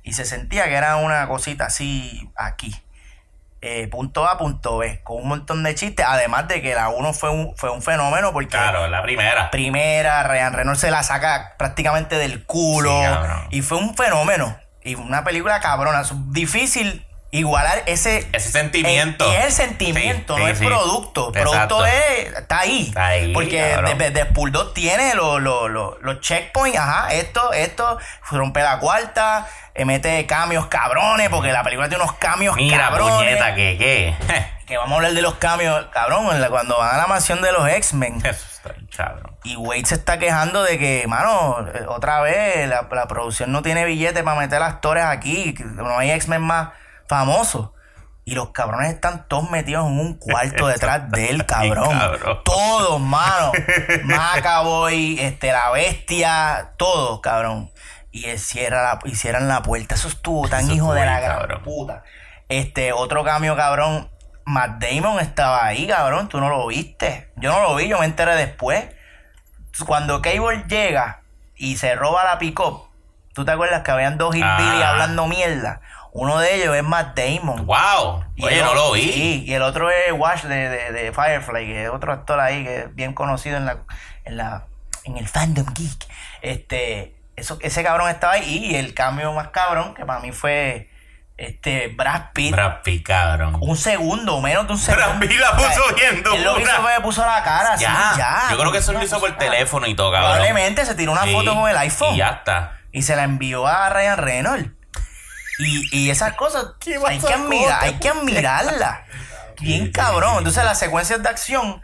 Y se sentía que era una cosita así aquí. Eh, punto A, punto B, con un montón de chistes. Además de que la 1 fue un, fue un fenómeno porque Claro, la primera. primera, Ryan Reynolds se la saca prácticamente del culo. Sí, y fue un fenómeno. Y una película cabrona. Difícil igualar ese, Ese sentimiento. es el sentimiento, Sí, no sí, sí. producto. Producto es, está ahí. Está ahí, Porque cabrón. de, de Deadpool 2 tiene los los- los checkpoints, ajá, esto, esto, rompe la cuarta, eh, mete cambios cabrones, porque la película tiene unos cambios Mira, cabrones. puñeta, que qué. Que vamos a hablar de los cambios, cabrón, cuando van a la mansión de los X-Men. Eso está cabrón. Y Wade se está quejando de que, mano, eh, otra vez la, la producción no tiene billete para meter actores aquí, no hay X-Men más famosos. Y los cabrones están todos metidos en un cuarto detrás de él, cabrón. cabrón. Todos, mano. Macaboy, este, la bestia, todos, cabrón. Y él cierra la, y cierran la puerta. Eso estuvo tan Eso hijo de la gran cabrón. puta. Este, otro cambio, cabrón. Matt Damon estaba ahí, cabrón. Tú no lo viste. Yo no lo vi, yo me enteré después. Cuando Cable llega y se roba la pick-up, ¿tú te acuerdas que habían dos hillbillies Ah. hablando mierda? Uno de ellos es Matt Damon. Wow. Y Oye, el no lo vi. Sí, y el otro es Wash de, de, de Firefly, que es otro actor ahí que es bien conocido en la, en la en el fandom geek. Este, eso, ese cabrón estaba ahí y el cambio más cabrón, que para mí fue este Brad Pitt. Brad Pitt, cabrón. Un segundo, menos de un segundo. Brad Pitt la puso O sea, bien Él lo que hizo fue que puso la cara así, Ya. ya. Yo creo que eso lo hizo por teléfono y todo, cabrón. Probablemente se tiró una Sí, foto con el iPhone Y ya está. y se la envió a Ryan Reynolds. Y, y esas cosas hay que, admirar, hay que admirarlas. Bien cabrón. Entonces las secuencias de acción.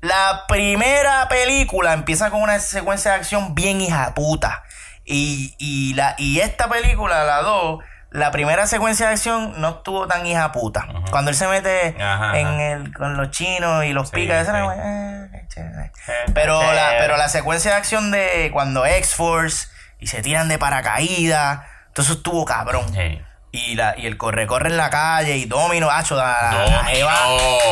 La primera película empieza con una secuencia de acción bien hija puta. Y, y, la, y esta película, la 2, la primera secuencia de acción no estuvo tan hija puta. Cuando él se mete Ajá, en ajá. el, con los chinos y los Sí, pica, sí. era- eh. Eh, Pero la, pero la secuencia de acción de cuando X-Force y se tiran de paracaídas, eso estuvo cabrón. Sí. Y, la, y el corre-corre en la calle y Domino, hacho, la, la, jeva.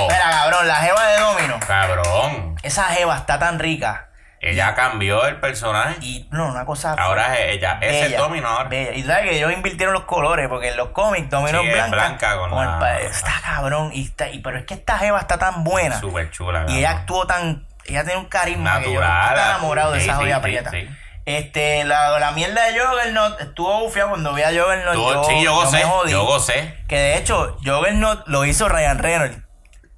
Mira, cabrón, la jeva de Domino. Cabrón. Esa jeva está tan rica. Ella cambió el personaje. Y no, una cosa. Ahora es ella. Es bella, Domino ahora. bella. Y sabes que ellos invirtieron los colores, porque en los cómics Domino Sí, es es blanca. blanca con el la- Está cabrón. Y, está, y, pero es que esta jeva está tan buena. Súper chula. Y ella actuó tan. Ella tiene un carisma que yo Natural. estoy enamorado de esa sí, sí, prieta. Este, la, la mierda de Juggernaut estuvo bufiado cuando vi a Juggernaut. Tú- yo, sí, yo gocé. jodí. Yo gocé. Que de hecho, Juggernaut lo hizo Ryan Reynolds.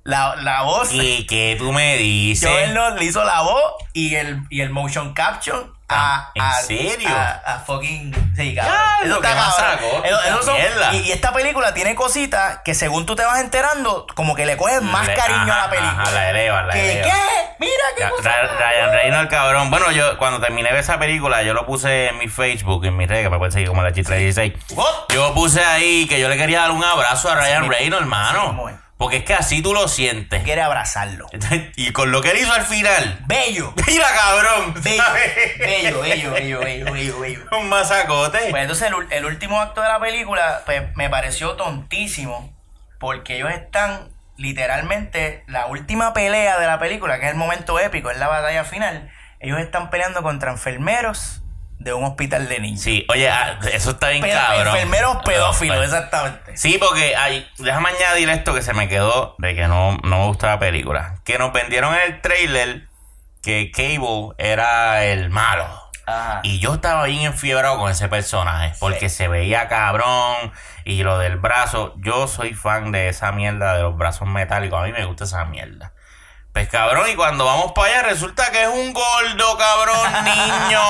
La, la voz. ¿Y qué tú me dices? Juggernaut le hizo la voz y el, y el motion capture a, ¿En a- serio? A, a fucking. Sí, cabrón. Ya, Eso está cabrón. Eso- son- y, y esta película tiene cositas que según tú te vas enterando, como que le coges más Le- cariño a la película. ajá, la elevan, la ¿Qué? elevan. ¿Qué? Mira qué cosa. Ra- Ryan Reynolds, cabrón. Bueno, yo cuando terminé de esa película, yo lo puse en mi Facebook, en mi red, que me pueden seguir como la 316 What? Yo puse ahí que yo le quería dar un abrazo a Ryan Reynolds, hermano. Porque es que así tú lo sientes. Quiere abrazarlo. Y con lo que él hizo al final. Bello. Mira, cabrón. Bello. Bello, bello, bello, bello, bello, bello. Un masacote. Pues entonces el, el último acto de la película pues, me pareció tontísimo porque ellos están literalmente la última pelea de la película, que es el momento épico, es la batalla final. Ellos están peleando contra enfermeros de un hospital de niños. Sí, oye, ah, eso está bien cabrón. enfermeros pedófilos, exactamente. Sí, porque hay, déjame añadir esto que se me quedó de que no, no me gusta la película. Que nos vendieron en el trailer que Cable era el malo. Ajá. Y yo estaba bien enfiebrado con ese personaje. Porque se veía cabrón. Y lo del brazo. Yo soy fan de esa mierda de los brazos metálicos. A mí me gusta esa mierda. Pues cabrón, y cuando vamos para allá resulta que es un gordo, cabrón, niño.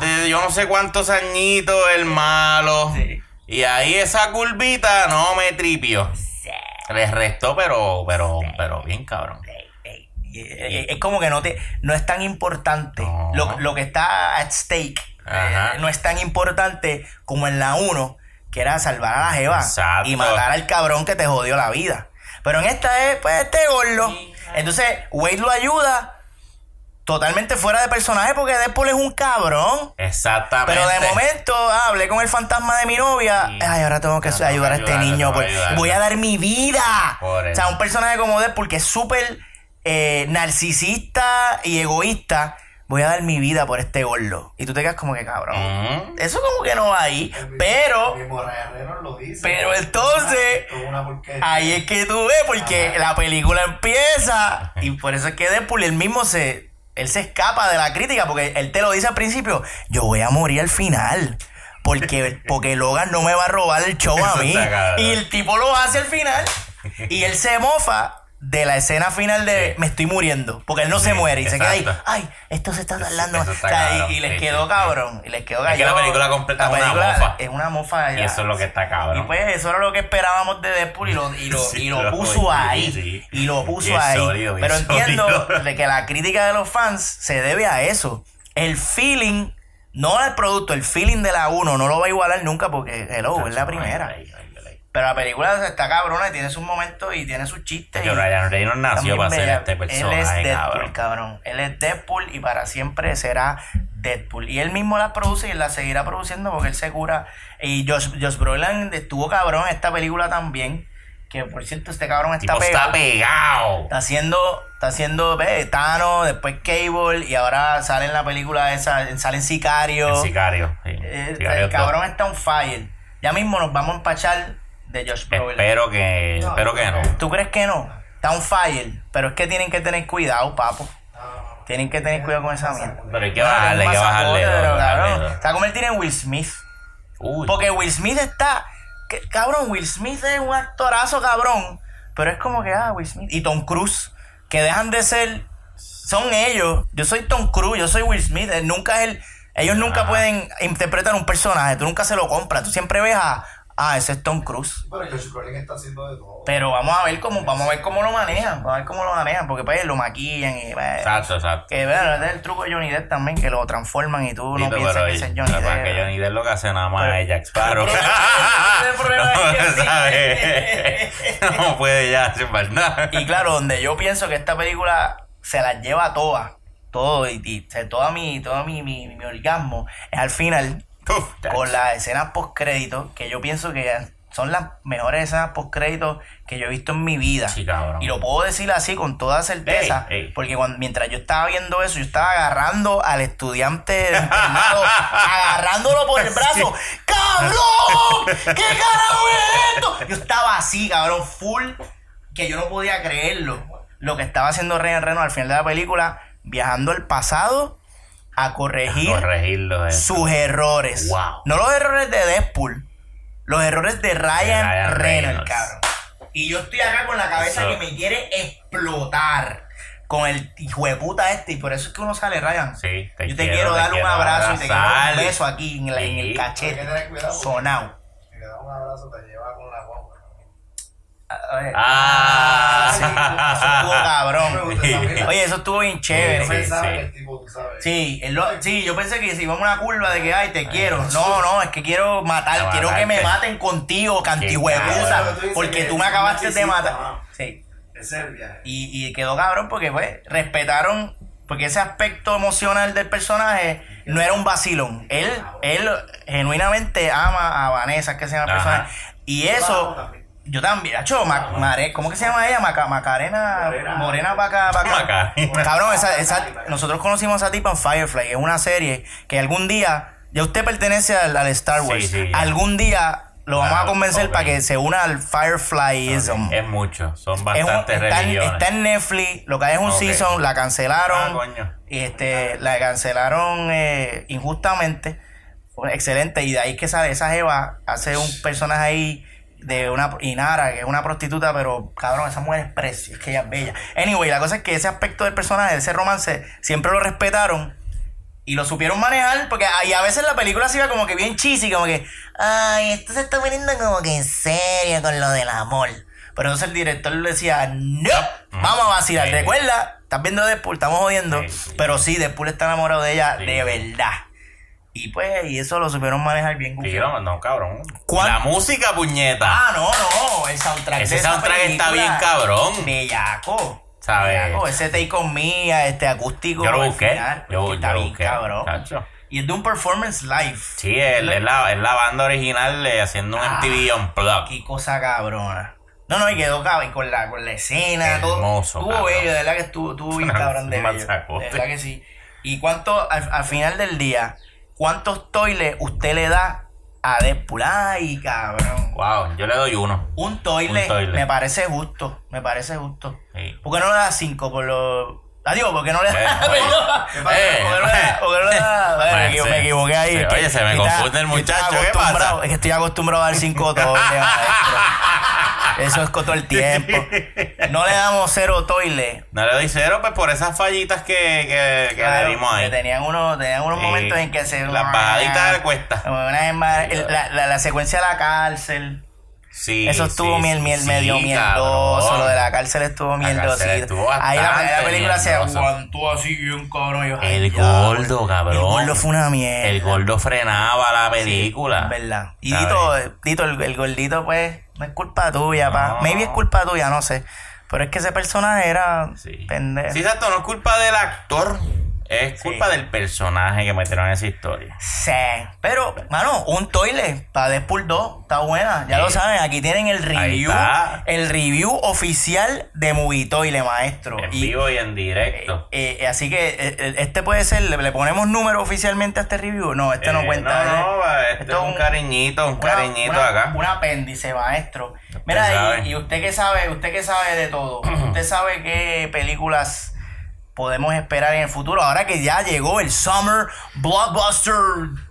De yo no sé cuántos añitos, el malo. Sí. Y ahí esa curvita no me tripio. Les restó, pero, pero, pero bien cabrón. Es como que no te no es tan importante. No. Lo, lo que está at stake eh, no es tan importante como en la 1, que era salvar a la jeva Exacto. y matar al cabrón que te jodió la vida. Pero en esta es, pues, este gordo. Entonces, Wade lo ayuda totalmente fuera de personaje porque Deadpool es un cabrón. Exactamente. Pero de momento, ah, hablé con el fantasma de mi novia. Sí. Ay, ahora tengo que tengo ayudar a este niño. que pues, ayudarlo. voy a dar mi vida. Por O sea, un personaje como Deadpool que es súper eh, narcisista y egoísta. Voy a dar mi vida por este gordo. Y tú te quedas como que cabrón. Ujú. Eso como que no va ahí. Pero, El Reynolds lo dice. pero entonces, ahí es que tú ves, porque Ajá. la película empieza. Y por eso es que Deadpool él mismo se. Él se escapa de la crítica, porque él te lo dice al principio. Yo voy a morir al final. Porque, porque Logan no me va a robar el show a mí. Y el tipo lo hace al final. Y él se mofa de la escena final de Sí. me estoy muriendo. Porque él no se muere. Y se queda ahí. Ay, esto se está tardando. O sea, y- cabrón. y, les quedó cabrón. Y les quedó Es que la película completa La es una mofa. Es una mofa. Y eso es lo que está cabrón. Y pues eso era lo que esperábamos de Deadpool y lo, y lo, Sí, y lo lo- puso ahí. Y lo puso ahí. sólido, Pero entiendo de que la crítica de los fans se debe a eso. El feeling, no al producto, el feeling de la 1 no lo va a igualar nunca porque hello, es la primera. Ay, ay. Pero la película está cabrona y tiene sus momentos y tiene sus chistes. Y- Ryan Reynolds nació para ser este Él es personaje, Deadpool, cabrón. Él es Deadpool y para siempre será Deadpool. Y él mismo la produce y la seguirá produciendo porque él se cura. Y Josh, Josh Brolin estuvo cabrón en esta película también. Que por cierto, este cabrón está pegado. está pegado. Está haciendo, está haciendo ve, Thanos, después Cable y ahora sale en la película esa, salen Sicario. El sicario. sí. Eh, Sicario el cabrón está on fire. Ya mismo nos vamos a empachar de Josh Brolin. Espero que, espero que no. ¿Tú crees que no? Está on fire. Pero es que tienen que tener cuidado, papo. Tienen que tener cuidado con esa mierda. Pero hay que bajarle, hay que bajarle. Cabrón, va a convertir en Will Smith. Uy. Porque Will Smith está. que- cabrón, Will Smith es un actorazo, cabrón. Pero es como que, ah, Will Smith. Y Tom Cruise, que dejan de ser. Son ellos. Yo soy Tom Cruise, yo soy Will Smith. Él nunca es el. Ellos nunca pueden interpretar un personaje. Tú nunca se lo compras. Tú siempre ves a. Ah, ese es Tom Cruise. Pero Josh Brolin está haciendo de todo. Pero vamos a ver cómo, vamos a ver cómo lo manejan, vamos a ver cómo lo manejan, porque pues lo maquillan y pues, Exacto, exacto. que bueno, ese es el truco de Johnny Depp también, que lo transforman y tú no Dito, piensas pero que ese es Johnny Depp. es que Johnny Depp lo que hace nada más Pero- es Jack Sparrow. No puede ya hacer más nada. Y claro, donde yo pienso que esta película se las lleva todas, todo, y, y toda mi, todo mi, mi, mi orgasmo, es al final, con las escenas post créditos, que yo pienso que son las mejores escenas post créditos que yo he visto en mi vida. Sí, cabrón. Y lo puedo decir así con toda certeza, Ey, ey. porque cuando, mientras yo estaba viendo eso, yo estaba agarrando al estudiante de internado, agarrándolo por el brazo. ¡Cabrón! ¿Qué carajo es esto? Yo estaba así, cabrón, full, que yo no podía creerlo. Lo que estaba haciendo Ryan Reynolds al final de la película, viajando al pasado a corregir Corregirlo. eh. sus errores. Wow. No los errores de Deadpool, los errores de Ryan, Ryan Reynolds, Reynolds. cabrón. Y yo estoy acá con la cabeza Eso. que me quiere explotar. con el hijo de puta este, y por eso es que uno sale, Ryan. Sí, te Yo te quiero, quiero, te dar un quiero abrazo y te quiero dar un beso aquí en, la- en el cachete. Hay que tener cuidado. Sonado. Si le das un abrazo, te lleva con la Ah. sí, eso estuvo cabrón. Oye, eso estuvo bien chévere. Sí, sí. Sí, él lo- sí, yo pensé que si íbamos a una curva de que, ay, te quiero. No, no, es que quiero matar, quiero que me maten contigo, cantihueputa, es porque que tú me acabaste de matar. Sí, Ese es el viaje. y, y quedó cabrón porque, pues, respetaron, porque ese aspecto emocional del personaje no era un vacilón. Él, él genuinamente ama a Vanessa, que se llama el Ajá. personaje. Y eso. Yo también, hecho, Mare, ¿cómo que se llama ella? Maca, Macarena, Morena. Morena Paca, Paca. Macarena. Cabrón, esa, esa, nosotros conocimos a esa tipa en Firefly, es una serie que algún día, ya usted pertenece al, al Star Wars, Sí, sí, algún día lo vamos a convencer para que se una al Fireflyism. Es mucho, son Es un- bastantes está, en, religiones. está en Netflix, lo que hay es un season, la cancelaron. Ah, coño. y este, la cancelaron eh, injustamente. Excelente. Y de ahí que sale esa Jeva, hace un personaje ahí de una Inara, que es una prostituta, pero cabrón, esa mujer es precio, es que ella es bella. Anyway, la cosa es que ese aspecto del personaje, ese romance, siempre lo respetaron. Y lo supieron manejar, porque ahí a veces la película se iba como que bien cheesy, como que, ay, esto se está poniendo como que en serio con lo del amor. Pero entonces el director le decía, no, vamos a vacilar. Recuerda, estás viendo Deadpool, estamos jodiendo. Pero sí, Deadpool está enamorado de ella de verdad. Y pues, y eso lo supieron manejar bien. Sí, no, no, cabrón. ¿Cuán- La música, puñeta. Ah, no, no, el soundtrack Ese de soundtrack está bien cabrón. Bellaco. ¿Sabes? Bellaco, ese take on me, este acústico. Yo lo busqué. final, Yo- está lo bien busqué, cabrón. chacho. Y es de un performance live. Sí, es, es la, es la banda original eh, haciendo un Ah. MTV Unplugged. Qué cosa cabrona. No, no, y quedó cabrón, y con la, con la escena, todo. Hermoso, Estuvo bello, de verdad que estuvo, estuvo bien cabrón de bello. De verdad que sí. Y cuánto, al, al final del día, ¿cuántos toiles usted le da a Deadpool? Ay, cabrón. Wow, yo le doy uno. Un toile, Un toile. me parece justo, me parece justo. Sí. ¿Por qué no le da cinco por lo Adiós, ¿por qué no le da? Me, equivo- me equivoqué ahí. Sí, oye, se me confunde el muchacho, ¿qué acostumbrado- pasa? Es que estoy acostumbrado a dar cinco toiles. Eso es todo el tiempo. No le damos cero toiles. No le doy cero, pues por esas fallitas que, que, que Claro, le dimos ahí. que tenían unos, tenían unos Sí. momentos en que se... Las bajaditas de cuesta. Una vez más, el- la, la, la secuencia de la cárcel. Sí, Eso estuvo sí, miel, miel, sí, medio mierdoso. Lo de la cárcel estuvo mierdosito. Ahí la, la película se aguantó así bien cabrón. yo, El gordo, cabrón. El gordo fue una mierda. El gordo frenaba la película. Verdad. Y. Tito, Tito el, el gordito, pues, no es culpa tuya, pa. No. Maybe es culpa tuya, no sé. Pero es que ese personaje era pendejo. Sí, exacto, no es culpa del actor. Es Sí. culpa del personaje que metieron en esa historia. Sí. Pero, mano, un toilet para Deadpool 2 está buena. Ya Sí. lo saben, aquí tienen el review. El review oficial de Movie Toilet, maestro. En Y- vivo y en directo. Eh, eh, así que eh, eh, este puede ser, le, le ponemos número oficialmente a este review. No, este no Eh, cuenta. No, eh. no, este Esto es un cariñito, un una- cariñito una- acá. Un apéndice, maestro. Mira, y, y usted que sabe, usted que sabe de todo, usted sabe qué películas podemos esperar en el futuro. Ahora que ya llegó el Summer Blockbuster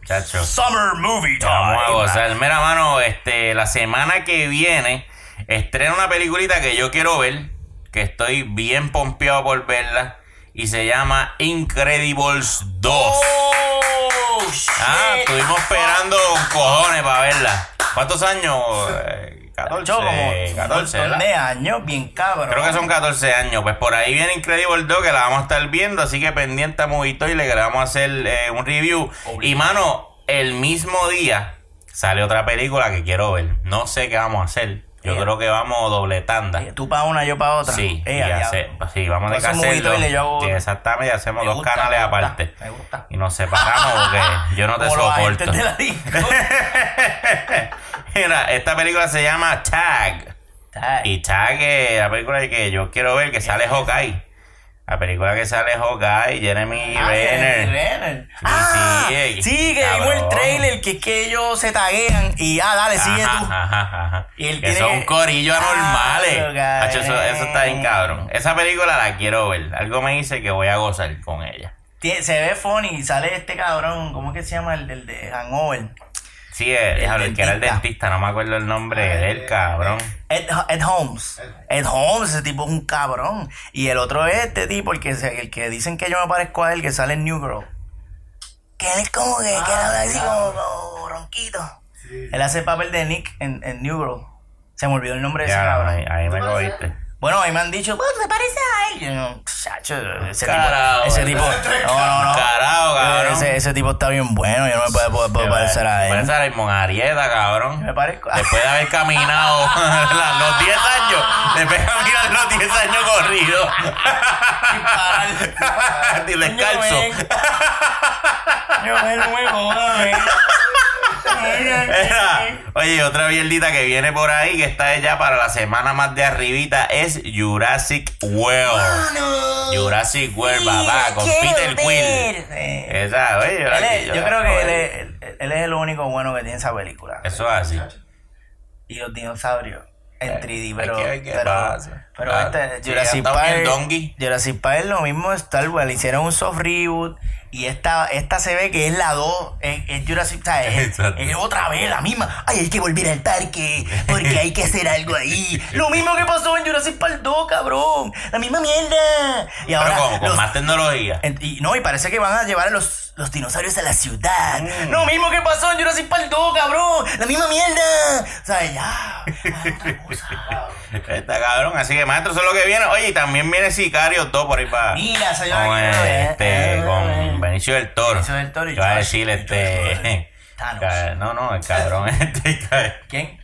Chacho. Summer Movie Time. Vamos a gozar. Mira, mano, este, la semana que viene estrena una peliculita que yo quiero ver, que estoy bien pompeado por verla, y se llama Incredibles 2. Oh, Ah, shit. estuvimos esperando cojones para verla. ¿Cuántos años? Eh, 14, Yo como 14, un montón ¿verdad? de años, bien cabrón. Creo que son 14 años. Pues por ahí viene Incredible 2 que la vamos a estar viendo. Así que pendiente a Movito y le vamos a hacer eh, un review. Y mano, el mismo día sale otra película que quiero ver. No sé qué vamos a hacer. Yo creo que vamos doble tanda. Tú para una, yo para otra. Sí, y hace- sí, vamos le yo hago- Sí, exactamente, hacemos dos gusta, canales me gusta, aparte. me gusta. Y nos separamos porque yo no te Como soporto. de la. Mira, esta película se llama Tag. Ay. Y Tag es la película que yo quiero ver, que sale Hawkeye. La película que sale Hawkeye, Jeremy Ah, Renner. Renner. Sí, Ah, sí, sí, que vimos el trailer, que es que ellos se taguean y ah, dale, sigue Ajá, tú. ajá, ajá. Y él que tiene son corillos Ah, anormales. Hacho, eso, eso está bien cabrón. Esa película la quiero ver. Algo me dice que voy a gozar con ella. Se ve funny y sale este cabrón, ¿cómo es que se llama el, el de Hangover? Sí, el, El el que era el dentista. no me acuerdo el nombre del cabrón. Ed, Ed Holmes. Ed Holmes, ese tipo es un cabrón. Y el otro es este tipo, el que, el que dicen que yo me parezco a él, que sale en New Girl. Que él es como que, que habla así como, como ronquito. Él hace el papel de Nick en, en New Girl. Se me olvidó el nombre de ese cabrón. ahí, ahí me cogiste. Bueno, ahí me han dicho, "Bueno, se parece a él. Yo, chacho, ese tipo, ese tipo, no, no, no. Carajo, cabrón. Ese, ese tipo está bien bueno, yo no me puedo, puedo- puedo parecer a él. Parece a Raymond Arieta, cabrón. Me parezco Después de haber caminado los 10 años, después de caminar los 10 años corridos. Y descalzo. Yo me me jodas, Era, Oye, otra mierdita que viene por ahí, que está ya para la semana más de arribita, es Jurassic World. Jurassic World, papá, con Peter Quill. Esa, oye, es- yo, yo creo que él es, él es el único bueno que tiene esa película. Eso es así. Y los dinosaurios en 3D, hay pero. que. Pero Ah, este, Jurassic Park. Jurassic Park es lo mismo Star Wars. Le hicieron un soft reboot. Y esta, esta se ve que es la 2. Es, es Jurassic Park. Es, otra vez la misma. Ay, hay que volver al parque. Porque hay que hacer algo ahí. Lo mismo que pasó en Jurassic Park 2, cabrón. La misma mierda. Y Pero ahora. con, con los- más tecnología. en- y no, y parece que van a llevar a los, los dinosaurios a la ciudad. Mm. Lo mismo que pasó en Jurassic Park 2, cabrón. La misma mierda. O sea, ya. otra cosa. Está cabrón, así que maestro, eso es lo que viene. Oye, y también viene Sicario 2 por ahí para. Mira, la con, este, Eh, con Benicio del Toro. Benicio del Toro y Yo iba a decir este. Thanos. No, no, el cabrón este. ¿Quién?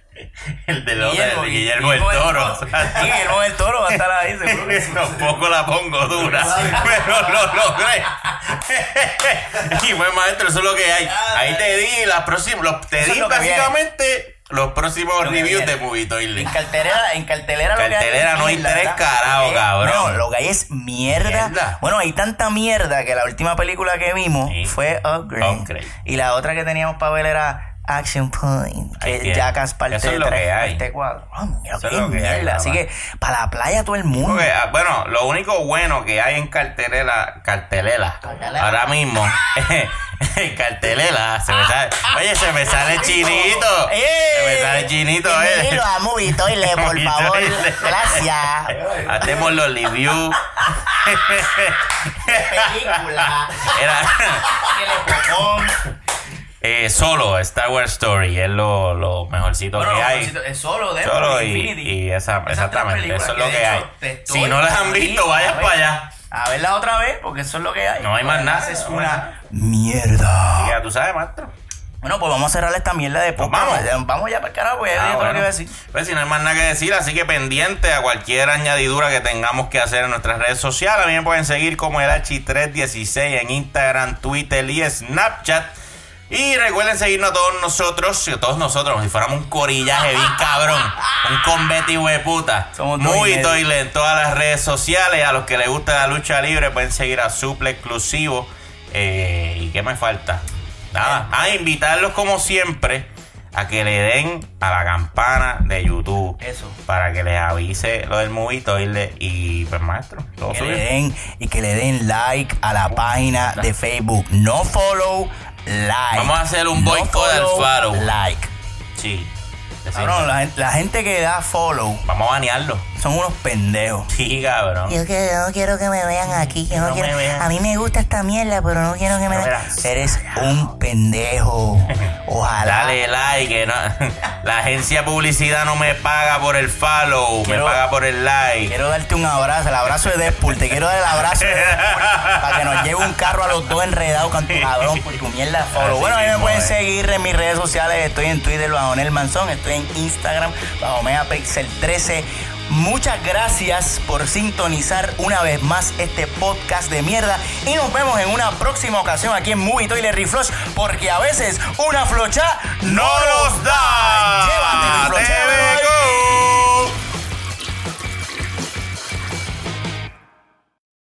El de los de Guillermo el Guillermo Toro. Sí, Guillermo del Toro va a estar ahí, seguro. Tampoco la pongo dura, pero lo logré. y pues maestro, eso es lo que hay. Ahí te di las próximas, te di básicamente los próximos Lo reviews de Movie Toilet. En cartelera, en cartelera, lo que hay no hay tres carajos, cabrón. No, lo que hay es mierda. Mierda. Bueno, hay tanta mierda que la última película que vimos Sí. fue Upgrade. Upgrade. Y la otra que teníamos para ver era Action Point. Que tiene. Jackass parte Eso es lo 3, que hay. parte 4. Oh, mira, Eso es qué lo que hay, mierda. Así que para la playa todo el mundo. Ah, bueno, lo único bueno que hay en cartelera, cartelera, Cartelera. ahora mismo, en cartelera, se me sale, oye, se me sale chinito, se me sale chinito, eh. Bienvenido a Movie Toilet, por favor. Gracias. Hacemos los reviews. película. Era eh, solo Star Wars Story, es lo, lo mejorcito Bueno, que hay. Es solo de Solo y, Infinity. y esa, Esas exactamente, eso es lo que hay. Si no las han visto, vayan para allá. A verla otra vez, porque eso es lo que hay. No hay más nada, Es una mierda. Ya tú sabes, maestro. Bueno, pues vamos a cerrar esta mierda de Pues vamos. Vamos ya para el carajo, Ah, dije todo lo que bueno. iba a decir. Pues si no hay más nada que decir, así que pendiente a cualquier añadidura que tengamos que hacer en nuestras redes sociales. A mí me pueden seguir como el H316 en Instagram, Twitter y Snapchat. Y recuerden seguirnos a todos nosotros, a todos nosotros, como si fuéramos un corillaje bien cabrón, un convete de puta. Somos y Muy toile en todas las redes sociales. A los que les gusta la lucha libre pueden seguir a Suple Exclusivo. Eh, ¿Y qué me falta? Nada, a invitarlos como siempre a que le den a la campana de YouTube. Eso. Para que les avise lo del movie toilet y pues maestro, todo Que le den y que le den like a la página de Facebook. No follow, like. Vamos a hacer un boicot al follow. Like. Sí. Cabrón, la, gen- la gente que da follow Vamos a banearlo. Son unos pendejos. Sí, cabrón. Yo, que, yo no quiero que me vean aquí. Yo no No me vean. a mí me gusta esta mierda, pero no quiero que me No vean. Eres un pendejo. Ojalá. Dale like, que no, la agencia de publicidad no me paga por el follow, Quiero- me paga por el like. Quiero darte un abrazo, el abrazo de Deadpool. Te quiero dar el abrazo de Deadpool para que nos lleve un carro a los dos enredados con tu cabrón por tu mierda follow. Así Bueno, a mí me pueden seguir en mis redes sociales. Estoy en Twitter bajo Nel Manzón. Estoy en Instagram bajo Megapixel 13. Muchas gracias por sintonizar una vez más este podcast de mierda y nos vemos en una próxima ocasión aquí en Movie Toilet Reflush porque a veces una flocha no nos da. Llévate,